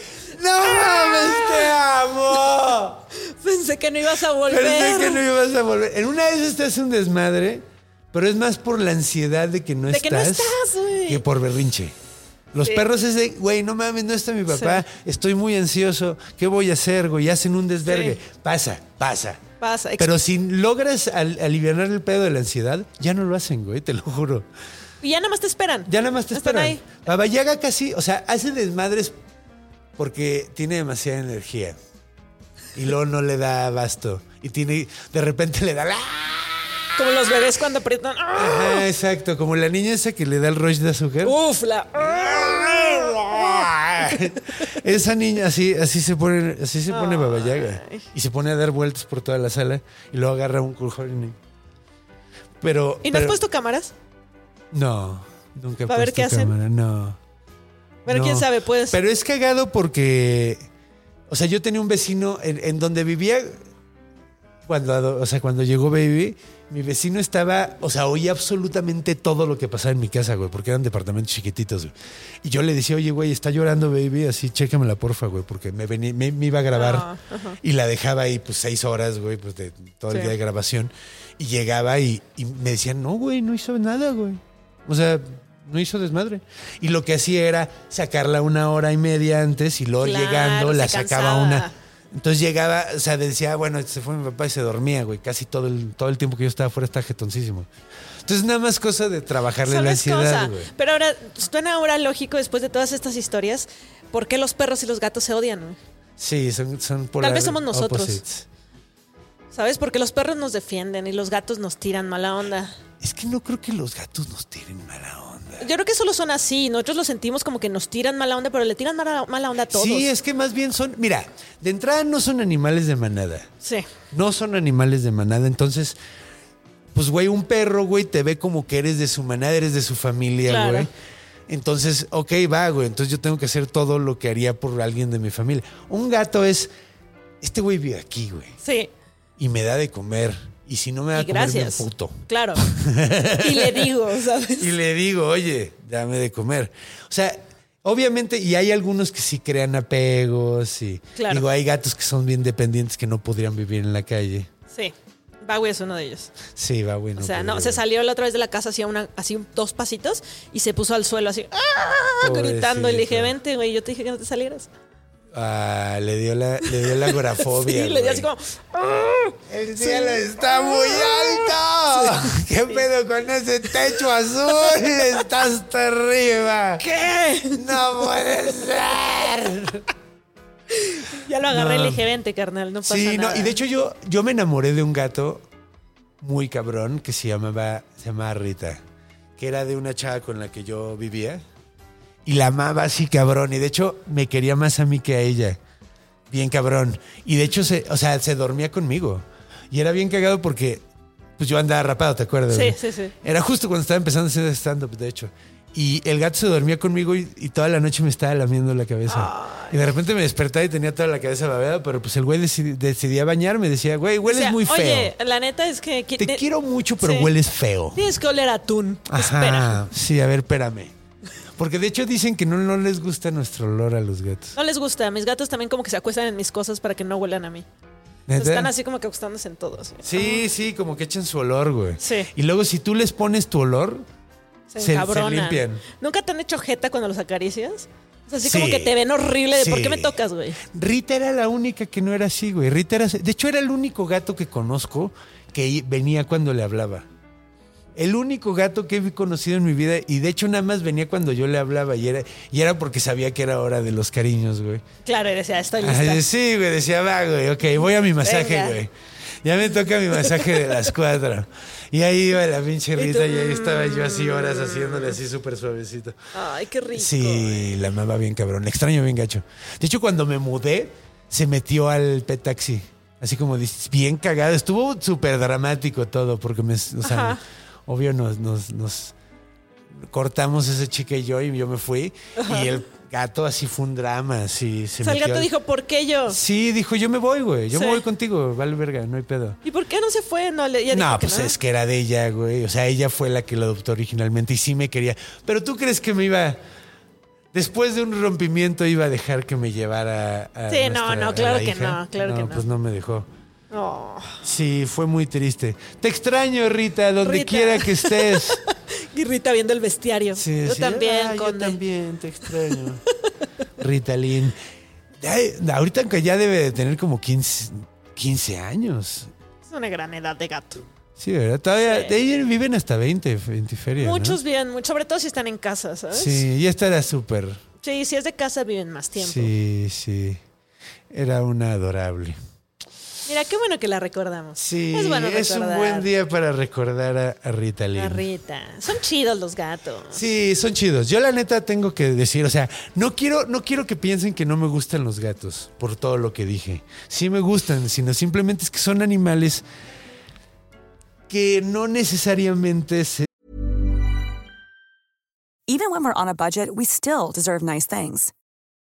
¡No mames, te amo! *laughs* Pensé que no ibas a volver. Pensé que no ibas a volver. En una vez hace un desmadre, pero es más por la ansiedad de que no De estás. que no estás, güey. Que por berrinche. Los Sí. perros es de, güey, no mames, no está mi papá, estoy muy ansioso, ¿qué voy a hacer, güey? Hacen un desvergue. Sí. Pasa, pasa. Pasa. Pero si logras al- aliviar el pedo de la ansiedad, ya no lo hacen, güey, te lo juro. Y ya nada más te esperan. Ya nada más te Están esperan. ahí. Baba Yaga casi, o sea, hace desmadres porque tiene demasiada energía. Y luego no le da abasto. Y tiene, de repente le da la... Como los bebés cuando aprietan. Ajá, exacto, como la niña esa que le da el rush de azúcar. Uf, la. *laughs* Esa niña así, así se pone, así se pone Baba Yaga. Ay. Y se pone a dar vueltas por toda la sala y luego agarra un culhorn. Pero. ¿Y no has puesto cámaras? No, nunca he ¿Para ver puesto qué hacen? cámara, no. Pero No. quién sabe, pues. Pero es cagado porque. O sea, yo tenía un vecino en, en donde vivía. Cuando, o sea, cuando llegó Baby, mi vecino estaba, o sea, oía absolutamente todo lo que pasaba en mi casa, güey, porque eran departamentos chiquititos, güey. Y yo le decía, oye, güey, está llorando Baby, así, chécamela, porfa, güey, porque me, venía, me, iba a grabar Ah, y la dejaba ahí, pues, seis horas, güey, pues, de todo el Sí. día de grabación. Y llegaba y, y me decían, no, güey, no hizo nada, güey. O sea, no hizo desmadre. Y lo que hacía era sacarla una hora y media antes y luego Claro, llegando la sacaba cansaba. una. Entonces llegaba, o sea, decía, bueno, se fue mi papá y se dormía, güey. Casi todo el, todo el tiempo que yo estaba fuera está jetoncísimo. Entonces, nada más cosa de trabajarle Solo la ansiedad, cosa. güey. Pero ahora, suena ahora lógico después de todas estas historias, ¿por qué los perros y los gatos se odian? Sí, son, son Tal polar vez somos nosotros. opposites. ¿Sabes? Porque los perros nos defienden y los gatos nos tiran mala onda. Es que no creo que los gatos nos tiren mala onda. Yo creo que solo son así. Nosotros lo sentimos como que nos tiran mala onda, pero le tiran mala, mala onda a todos. Sí, es que más bien son, mira, de entrada no son animales de manada. Sí. No son animales de manada, entonces, pues, güey, un perro, güey, te ve como que eres de su manada, eres de su familia, Claro. güey. Entonces, ok, va, güey, entonces yo tengo que hacer todo lo que haría por alguien de mi familia. Un gato es, este güey vive aquí, güey, Sí. y me da de comer, y si no me da Y comer, me emputo. Claro. *laughs* y le digo, ¿sabes? Y le digo, oye, dame de comer. O sea, obviamente, y hay algunos que sí crean apegos, y Claro. digo, hay gatos que son bien dependientes que no podrían vivir en la calle. Sí. Bowie es uno de ellos. Sí, va, bueno. O sea, no, se salió la otra vez de la casa, hacía una, así dos pasitos y se puso al suelo así, ¡ah! Gritando. Y le dije, vente, güey, yo te dije que no te salieras. Ah, le dio la, le dio la agorafobia. *laughs* sí, le di güey. así como, El cielo está muy alto. ¿Qué pedo con ese techo azul? *laughs* Está hasta arriba. ¿qué? No puede ser. Ya lo agarré y No. le dije, vente, carnal, no pasa Sí, no, nada. y de hecho yo, yo me enamoré de un gato muy cabrón que se llamaba, se llamaba Rita, que era de una chava con la que yo vivía y la amaba así cabrón y de hecho me quería más a mí que a ella, bien cabrón. Y de hecho, se, o sea, se dormía conmigo y era bien cagado porque pues yo andaba rapado, ¿te acuerdas? Sí, sí, sí. Era justo cuando estaba empezando a hacer stand-up, de hecho. Y el gato se dormía conmigo y, y toda la noche me estaba lamiendo la cabeza. Y de repente me despertaba y tenía toda la cabeza babeada, pero pues el güey decidía bañarme. Decía, güey, hueles O sea, muy feo. Oye, la neta es que... Te quiero mucho, pero Sí. hueles feo. Tienes que oler atún. Ajá. Espera. Sí, a ver, espérame. Porque de hecho dicen que no, no les gusta nuestro olor a los gatos. No les gusta. Mis gatos también como que se acuestan en mis cosas para que no huelan a mí. ¿Neta? Están así como que acostándose en todo. así. Sí, sí, como que echan su olor, güey. Sí. Y luego si tú les pones tu olor, Se, Se- se encabronan. limpian. ¿Nunca te han hecho jeta cuando los acaricias? Sea, así Sí. como que te ven horrible de ¿por qué me tocas, güey? Rita era la única que no era así, güey. Rita era. De hecho, era el único gato que conozco que venía cuando le hablaba. El único gato que he conocido en mi vida. Y de hecho, nada más venía cuando yo le hablaba. Y era, y era porque sabía que era hora de los cariños, güey. Claro, y decía, estoy lista. Sí, güey. Decía, va, güey. Ok, voy a mi masaje, Venga. güey. Ya me toca mi masaje de las cuatro. Y ahí iba la pinche Rita. Y ahí estaba yo así horas haciéndole así súper suavecito. Ay, qué rico. Sí, la amaba bien cabrón. Extraño bien gacho. De hecho, cuando me mudé, se metió al pet taxi. Así como bien cagado. Estuvo súper dramático todo, porque me, o sea, Ajá. Obvio nos, nos, nos cortamos esa chica y yo, y yo me fui. Y el gato así fue un drama. Así, se O sea, el gato al- dijo, ¿por qué yo? Sí, dijo, yo me voy, güey. Yo me voy contigo. Vale, verga, no hay pedo. ¿Y por qué no se fue? No, le, No, pues no. es que era de ella, güey. O sea, ella fue la que lo adoptó originalmente y sí me quería. Pero tú crees que me iba. Después de un rompimiento iba a dejar que me llevara a. Sí, no, nuestra- no, claro la que no, claro que no. Pues no me dejó. Oh. Sí, fue muy triste. Te extraño, Rita, donde Rita. quiera que estés. *laughs* Y Rita viendo el bestiario. Sí, yo sí. también, Ah, yo también, te extraño. *laughs* Rita Lynn. Ay, ahorita ya debe de tener como 15, 15 años. Es una gran edad de gato. Sí, ¿verdad? Todavía Sí. viven hasta 20, 20 ferias. ¿no? Muchos viven, sobre todo si están en casa, ¿sabes? Sí, ya esta era súper. Sí, si es de casa viven más tiempo. Sí, sí. Era una adorable. Mira, qué bueno que la recordamos. Sí, es bueno es un buen día para recordar a, a Rita Lee. a Rita. Son chidos los gatos. Sí, son chidos. Yo la neta tengo que decir, o sea, no quiero, no quiero que piensen que no me gustan los gatos por todo lo que dije. Sí me gustan, sino simplemente es que son animales que no necesariamente se Even when we're on a budget, we still deserve nice things.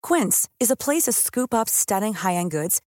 Quince is a place to scoop up stunning high end goods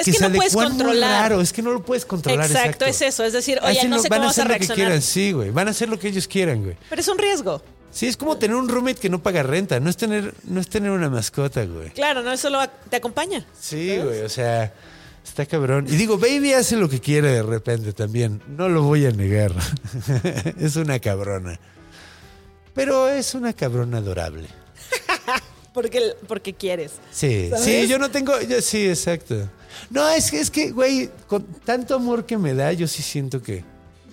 Es que, no puedes controlar. Claro, es que no lo puedes controlar. Exacto, es eso. Es decir, oye, no sé cómo vas a reaccionar. Lo que quieran, sí, güey. Van a hacer lo que ellos quieran, güey. Pero es un riesgo. Sí, es como tener un roommate que no paga renta. No es tener, no es tener una mascota, güey. Claro, no, eso lo, te acompaña. Sí, güey. O sea, está cabrón. Y digo, Baby hace lo que quiere de repente también. No lo voy a negar. *laughs* es una cabrona. Pero es una cabrona adorable. Porque, porque quieres. Sí, sí, yo no tengo. Yo, sí, exacto. No, es, es que, güey, con tanto amor que me da, yo sí siento que.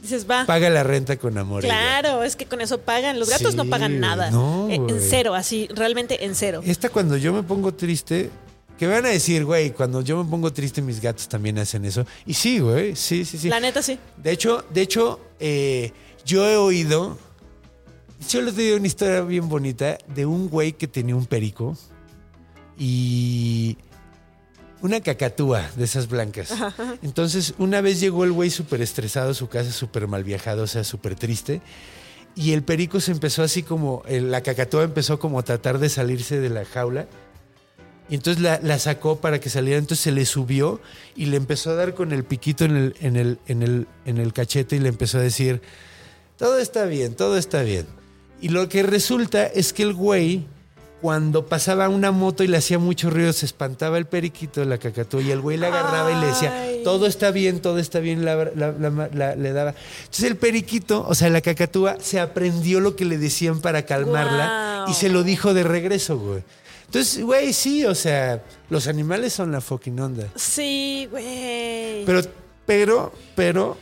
Dices, va. Paga la renta con amor. Claro, es que con eso pagan. Los gatos no pagan nada. No, eh, en cero, así, realmente en cero. Esta cuando yo me pongo triste, que van a decir, güey, cuando yo me pongo triste, mis gatos también hacen eso. Y sí, güey, sí, sí, sí. La neta, sí. De hecho, de hecho, eh, yo he oído. Yo les doy una historia bien bonita de un güey que tenía un perico y una cacatúa de esas blancas. Entonces, una vez llegó el güey súper estresado a su casa, súper mal viajado, o sea, súper triste. Y el perico se empezó así como, la cacatúa empezó como a tratar de salirse de la jaula. Y entonces la, sacó para que saliera. Entonces se le subió y le empezó a dar con el piquito en el, en el, en el, en el cachete y le empezó a decir, todo está bien, todo está bien. Y lo que resulta es que el güey cuando pasaba una moto y le hacía mucho ruido, se espantaba el periquito de la cacatúa y el güey le agarraba y le decía, todo está bien, todo está bien, le daba. Entonces el periquito, o sea, la cacatúa, se aprendió lo que le decían para calmarla y se lo dijo de regreso, güey. Entonces, güey, sí, o sea, los animales son la fucking onda. Sí, güey. Pero, pero, pero,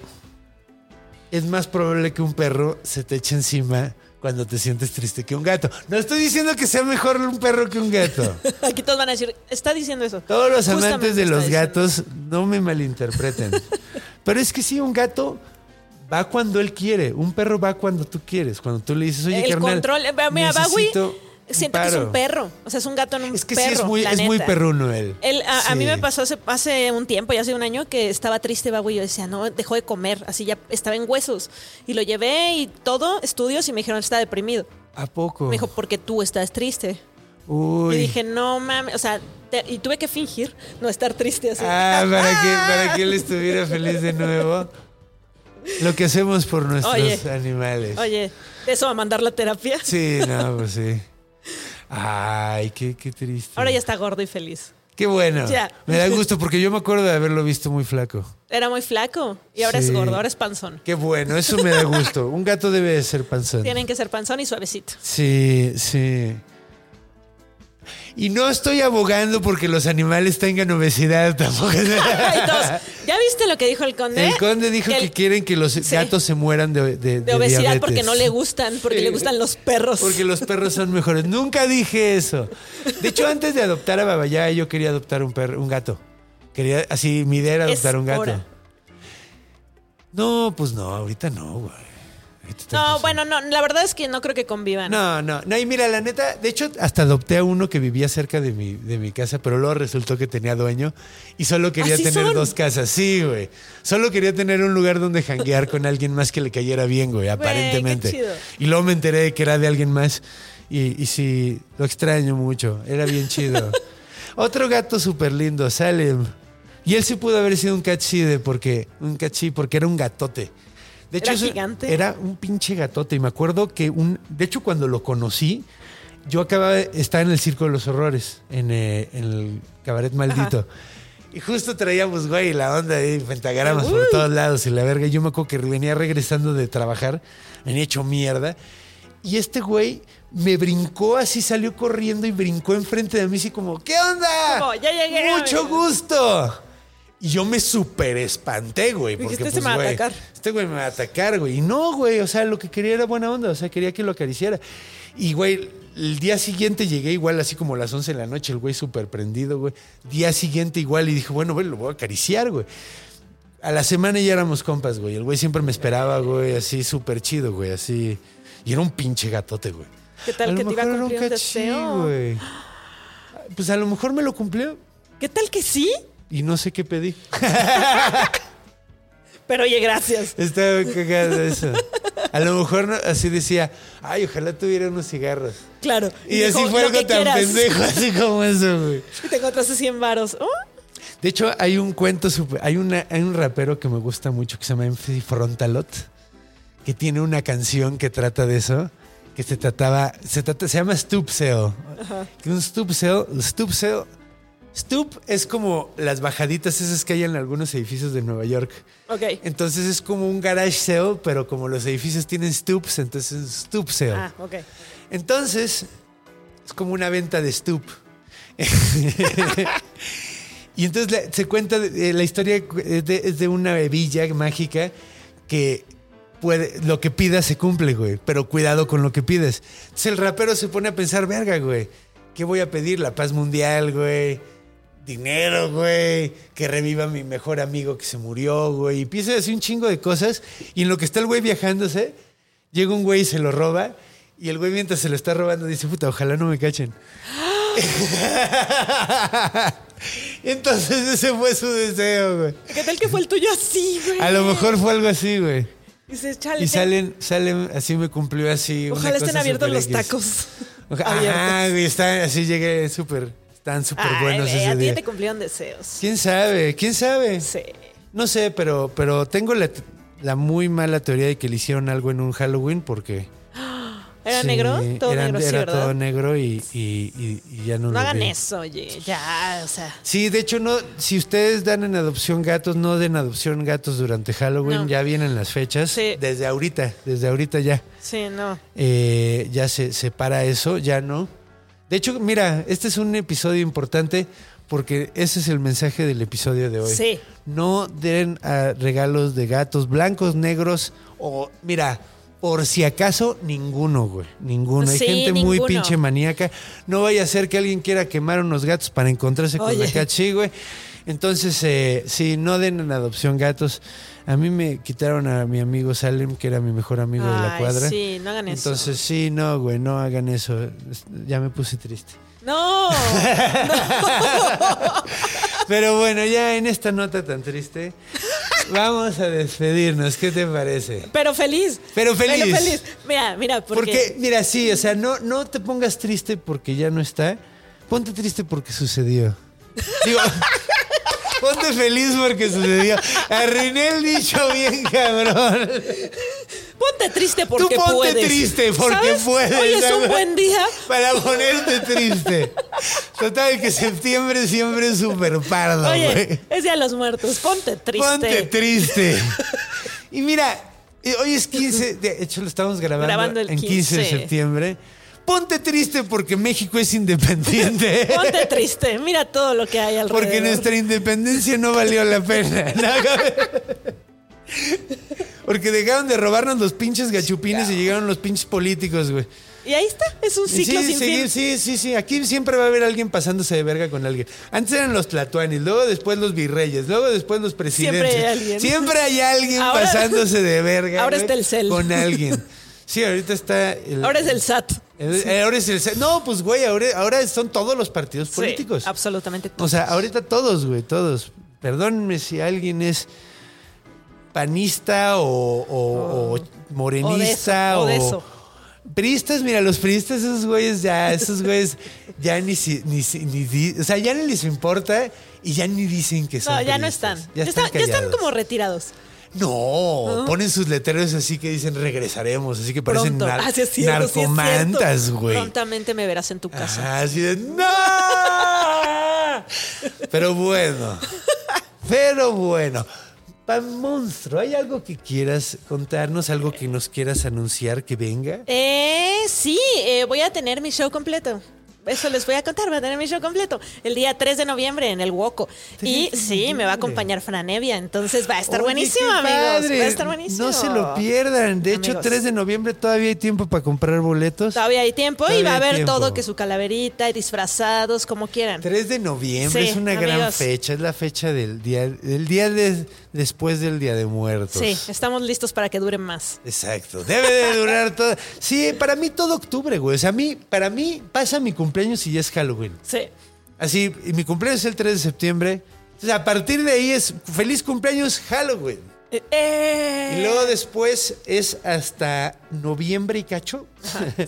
es más probable que un perro se te eche encima cuando te sientes triste que un gato. No estoy diciendo que sea mejor un perro que un gato. *laughs* Aquí todos van a decir, está diciendo eso. Todos los amantes de los gatos, no me malinterpreten. *laughs* Pero es que sí, un gato va cuando él quiere. Un perro va cuando tú quieres. Cuando tú le dices, oye, El carnal, control, mira, necesito siento que es un perro. O sea, es un gato en un es que perro. Sí, es muy, es muy perruno él. a, mí me pasó hace, hace, un tiempo, ya hace un año, que estaba triste, Babu, y yo decía, no, dejó de comer. Así ya estaba en huesos. Y lo llevé y todo, estudios, y me dijeron, está deprimido. ¿A poco? Me dijo, porque tú estás triste. Uy. Y dije, no mames, o sea, y tuve que fingir no estar triste así. Ah, para que, *laughs* para que él estuviera feliz de nuevo. Lo que hacemos por nuestros animales. Oye, ¿eso va a mandar la terapia? Sí, no, pues sí. Ay, qué, triste. Ahora ya está gordo y feliz. Qué bueno. Me da gusto porque yo me acuerdo de haberlo visto muy flaco. Era muy flaco y ahora es gordo, ahora es panzón. Qué bueno, eso me da gusto. Un gato debe de ser panzón. Tienen que ser panzón y suavecito. Sí, sí. Y no estoy abogando porque los animales tengan obesidad *laughs* tampoco. *laughs* ¿Ya viste lo que dijo el conde? El conde dijo que, quieren que los gatos se mueran de, de, obesidad porque no le gustan, porque le gustan los perros. Porque los perros son mejores. Nunca dije eso. De hecho, antes de adoptar a Babayá, yo quería adoptar un perro, un gato. Quería, así, mi idea era adoptar un gato. No, pues no, ahorita no, güey. No, bueno, no, la verdad es que no creo que convivan. No, no, no, y mira, la neta, de hecho, hasta adopté a uno que vivía cerca de mi, de mi casa, pero luego resultó que tenía dueño y solo quería tener dos casas. Sí, güey. Solo quería tener un lugar donde janguear con alguien más que le cayera bien, güey, aparentemente. Y luego me enteré de que era de alguien más y, y sí, lo extraño mucho. Era bien chido. *laughs* Otro gato súper lindo, Salem. Y él sí pudo haber sido un cachide porque, un cachí, porque era un gatote. De hecho, era gigante. Era un pinche gatote. Y me acuerdo que un. De hecho, cuando lo conocí, yo acababa de estar en el Circo de los Horrores, en, eh, el cabaret maldito. Y justo traíamos, güey, la onda de pentagramas por todos lados y la verga. Yo me acuerdo que venía regresando de trabajar, venía hecho mierda. Y este güey me brincó así, salió corriendo y brincó enfrente de mí, así como, ¿qué onda? ya llegué. Mucho gusto. Y yo me súper espanté, güey. Porque, este pues, me va a atacar. Este güey me va a atacar, güey. Y no, güey. O sea, lo que quería era buena onda. O sea, quería que lo acariciara. Y, güey, el día siguiente llegué igual, así como a las 11 de la noche, el güey súper prendido, güey. Día siguiente igual. Y dije, bueno, güey, lo voy a acariciar, güey. a la semana ya éramos compas, güey. El güey siempre me esperaba, güey, así súper chido, güey, así. Y era un pinche gatote, güey. ¿Qué tal que te iba a cumplir un deseo? güey. Pues a lo mejor me lo cumplió ¿Qué tal que sí? Y no sé qué pedí. *laughs* Pero oye, gracias. Estaba cagado eso. A lo mejor no- así decía, ay, ojalá tuviera unos cigarros. Claro. Y, así dijo, fue "Lo algo tan quieras". pendejo, así como eso, güey. Y te encontraste 100 varos. Oh, De hecho, hay un cuento, super- hay, una, hay un rapero que me gusta mucho que se llama MC Frontalot, que tiene una canción que trata de eso, que se trataba, se, trata, se llama Sale. Que un Stoop Sale, Stoop es como las bajaditas esas que hay en algunos edificios de Nueva York. ok. Entonces es como un garage sale, pero como los edificios tienen stoops, entonces es stoop sale. Ah, ok. Entonces, es como una venta de stoop. *laughs* y entonces se cuenta, eh, la historia es de, es de una villa mágica que puede, lo que pidas se cumple, güey, pero cuidado con lo que pides. Entonces el rapero se pone a pensar, verga, güey, ¿qué voy a pedir? La paz mundial, güey. Dinero, güey, que reviva mi mejor amigo que se murió, güey. Y empieza a decir un chingo de cosas. Y en lo que está el güey viajándose, Llega un güey y se lo roba. Y el güey mientras se lo está robando dice, puta, ojalá no me cachen. *laughs* Entonces ese fue su deseo, güey. ¿Qué tal que fue el tuyo así, güey? A lo mejor fue algo así, güey. Dices, chale. Y salen, salen, así me cumplió así. una Ojalá estén cosa abiertos los tacos. Ajá, güey, está, así llegué súper, están súper buenos ese a ti te cumplieron deseos. ¿Quién sabe? ¿Quién sabe? Sí. No sé, pero, pero tengo la, la muy mala teoría de que le hicieron algo en un Halloween porque... *gasps* ¿Era Sí, negro? Todo era, negro, sí, era ¿verdad? todo negro y, y- y- y ya no, No lo hagan vi. eso, oye. Ya, o sea. Sí, de hecho, no, si ustedes dan en adopción gatos, no den adopción gatos durante Halloween, No. ya vienen las fechas. Sí. Desde ahorita, desde ahorita ya. Sí, no. Eh, ya se separa eso, ya no. De hecho, mira, este es un episodio importante porque ese es el mensaje del episodio de hoy. Sí. No den ah, regalos de gatos blancos, negros o, mira, por si acaso, ninguno, güey. Ninguno. Hay Sí, gente muy pinche maníaca. No vaya a ser que alguien quiera quemar unos gatos para encontrarse con la cachi, güey. Entonces, eh, sí, no den en adopción gatos. A mí me quitaron a mi amigo Salem, que era mi mejor amigo de la cuadra. sí, no hagan eso. Entonces, sí, no, güey, no hagan eso. Ya me puse triste. No. *laughs* Pero bueno, ya en esta nota tan triste, vamos a despedirnos. ¿Qué te parece? Pero feliz. Pero feliz. Pero feliz. Mira, mira, porque. Porque, mira, sí, o sea, no, no te pongas triste porque ya no está. Ponte triste porque sucedió. *laughs* Digo, ponte feliz porque sucedió. Arruiné el dicho bien, cabrón. Ponte triste porque Tú ponte puedes. triste porque ¿Sabes? puedes. Hoy es un buen día. Para ponerte triste. Total, que septiembre siempre es súper pardo, güey. Oye, es Día de los Muertos. Ponte triste. Ponte triste. Y mira, eh, hoy es 15, de hecho lo estamos grabando, Grabando el en 15 de 15. septiembre. Ponte triste porque México es independiente. *laughs* Ponte triste. Mira todo lo que hay alrededor. Porque nuestra independencia no valió la pena. *laughs* Porque dejaron de robarnos los pinches gachupines y llegaron los pinches políticos, güey. Y ahí está. Es un ciclo sí, sin sí, fin. sí, sí, sí. Aquí siempre va a haber alguien pasándose de verga con alguien. Antes eran los tlatuanis, luego después los virreyes, luego después los presidentes. Siempre hay alguien. Siempre hay alguien Ahora- pasándose de *laughs* verga. Ahora güey, está el cel. Con alguien. Sí, ahorita está. el- Ahora es el SAT. el- ahora es el cel. No, pues, güey, ahora, ahora son todos los partidos Sí, políticos. absolutamente todo. O sea, ahorita todos, güey, todos. Perdónenme si alguien es panista o, o- o morenista o o, de eso. Priistas, mira, los priistas, esos güeyes ya, esos güeyes ya ni si, ni, si- ni di- o sea, ya ni les importa y ya ni dicen que son no, ya no están. Ya, Ya, están, están, ya están callados. como retirados. No, ponen sus letreros así que dicen regresaremos, así que parecen nar- Ah, sí cierto, narcomantas, güey. Prontamente me verás en tu casa. Ajá, así de ¡No! Pero bueno. Pero bueno. Pan Monstruo, ¿hay algo que quieras contarnos? ¿Algo que nos quieras anunciar que venga? Eh, sí, eh, voy a tener mi show completo. Eso les voy a contar, voy a tener mi show completo. El día 3 de noviembre en el Woco. Y sí, me va a acompañar Franevia, entonces va a estar Oye, buenísimo, amigos. Va a estar buenísimo. No se lo pierdan. De hecho, Amigos. 3 de noviembre todavía hay tiempo para comprar boletos. Todavía hay tiempo y va a haber tiempo. todo, que su calaverita y disfrazados, como quieran. 3 de noviembre Sí, es una gran fecha, es la fecha del día, del día de- después del Día de Muertos. Sí, estamos listos para que dure más. Exacto, debe de durar todo. Sí, para mí todo octubre, güey. O sea, a mí, para mí pasa mi cumpleaños y ya es Halloween. Sí. Así, y mi cumpleaños es el 3 de septiembre. Entonces, a partir de ahí es feliz cumpleaños Halloween. Eh, eh. Y luego después es hasta noviembre y cacho.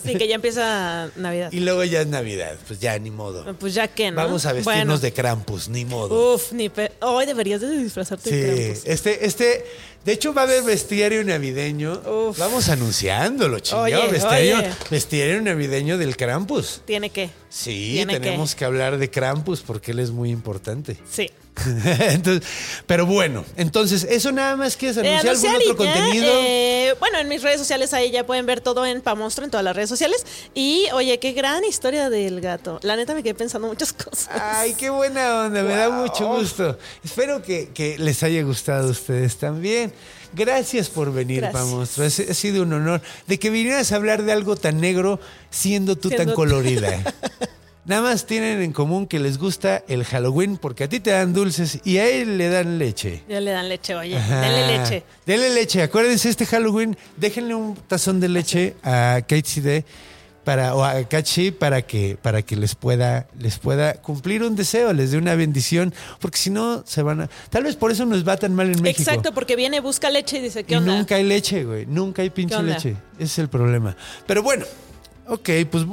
Sí, que ya empieza Navidad. Y luego ya es Navidad. Pues ya, ni modo. Pues ya que, ¿no? Vamos a vestirnos Bueno. de Krampus, ni modo. Uf, ni pe... Hoy deberías de disfrazarte de Sí, Krampus. este, este, de hecho va a haber bestiario navideño. Uf. Vamos anunciándolo, chingado. Oye. bestiario navideño del Krampus. Tiene que. Sí, Tiene tenemos que. hablar de Krampus porque él es muy importante. Sí. *laughs* entonces, pero bueno, entonces, ¿eso nada más quieres Eh, anunciar algún anunciar otro ya, contenido? eh, bueno, en mis redes sociales ahí ya pueden ver todo en Pamonstro en todas las redes sociales. Y oye, qué gran historia del gato. La neta me quedé pensando muchas cosas. Ay, qué buena onda, me da mucho gusto. Espero que, que les haya gustado a ustedes también. Gracias por venir, Gracias. Pamonstro. Ha, sido un honor de que vinieras a hablar de algo tan negro siendo tú tan colorida. *laughs* Nada más tienen en común que les gusta el Halloween porque a ti te dan dulces y a él le dan leche. Ya le dan leche, oye. Ajá. Denle leche. Denle leche. Acuérdense, este Halloween, déjenle un tazón de leche a KCD para, o a Kachi para que, para que les pueda, les pueda cumplir un deseo, les dé una bendición, porque si no se van a. Tal vez por eso nos va tan mal en México. Exacto, porque viene, busca leche y dice, ¿qué Y onda? nunca hay leche, güey. Nunca hay pinche leche. Ese es el problema. Pero bueno, ok, pues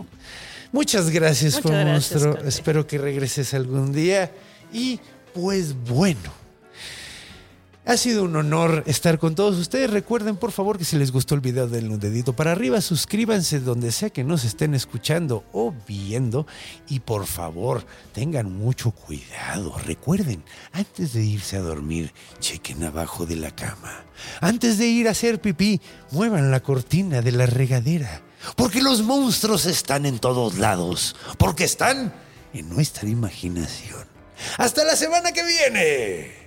muchas gracias, Muchas por gracias, monstruo. Espero que regreses algún día. Y pues bueno. Ha sido un honor estar con todos ustedes. Recuerden, por favor, que si les gustó el video, denle un dedito para arriba, suscríbanse donde sea que nos estén escuchando o viendo. Y por favor, tengan mucho cuidado. Recuerden, antes de irse a dormir, chequen abajo de la cama. Antes de ir a hacer pipí, muevan la cortina de la regadera. Porque los monstruos están en todos lados. Porque están en nuestra imaginación. Hasta la semana que viene.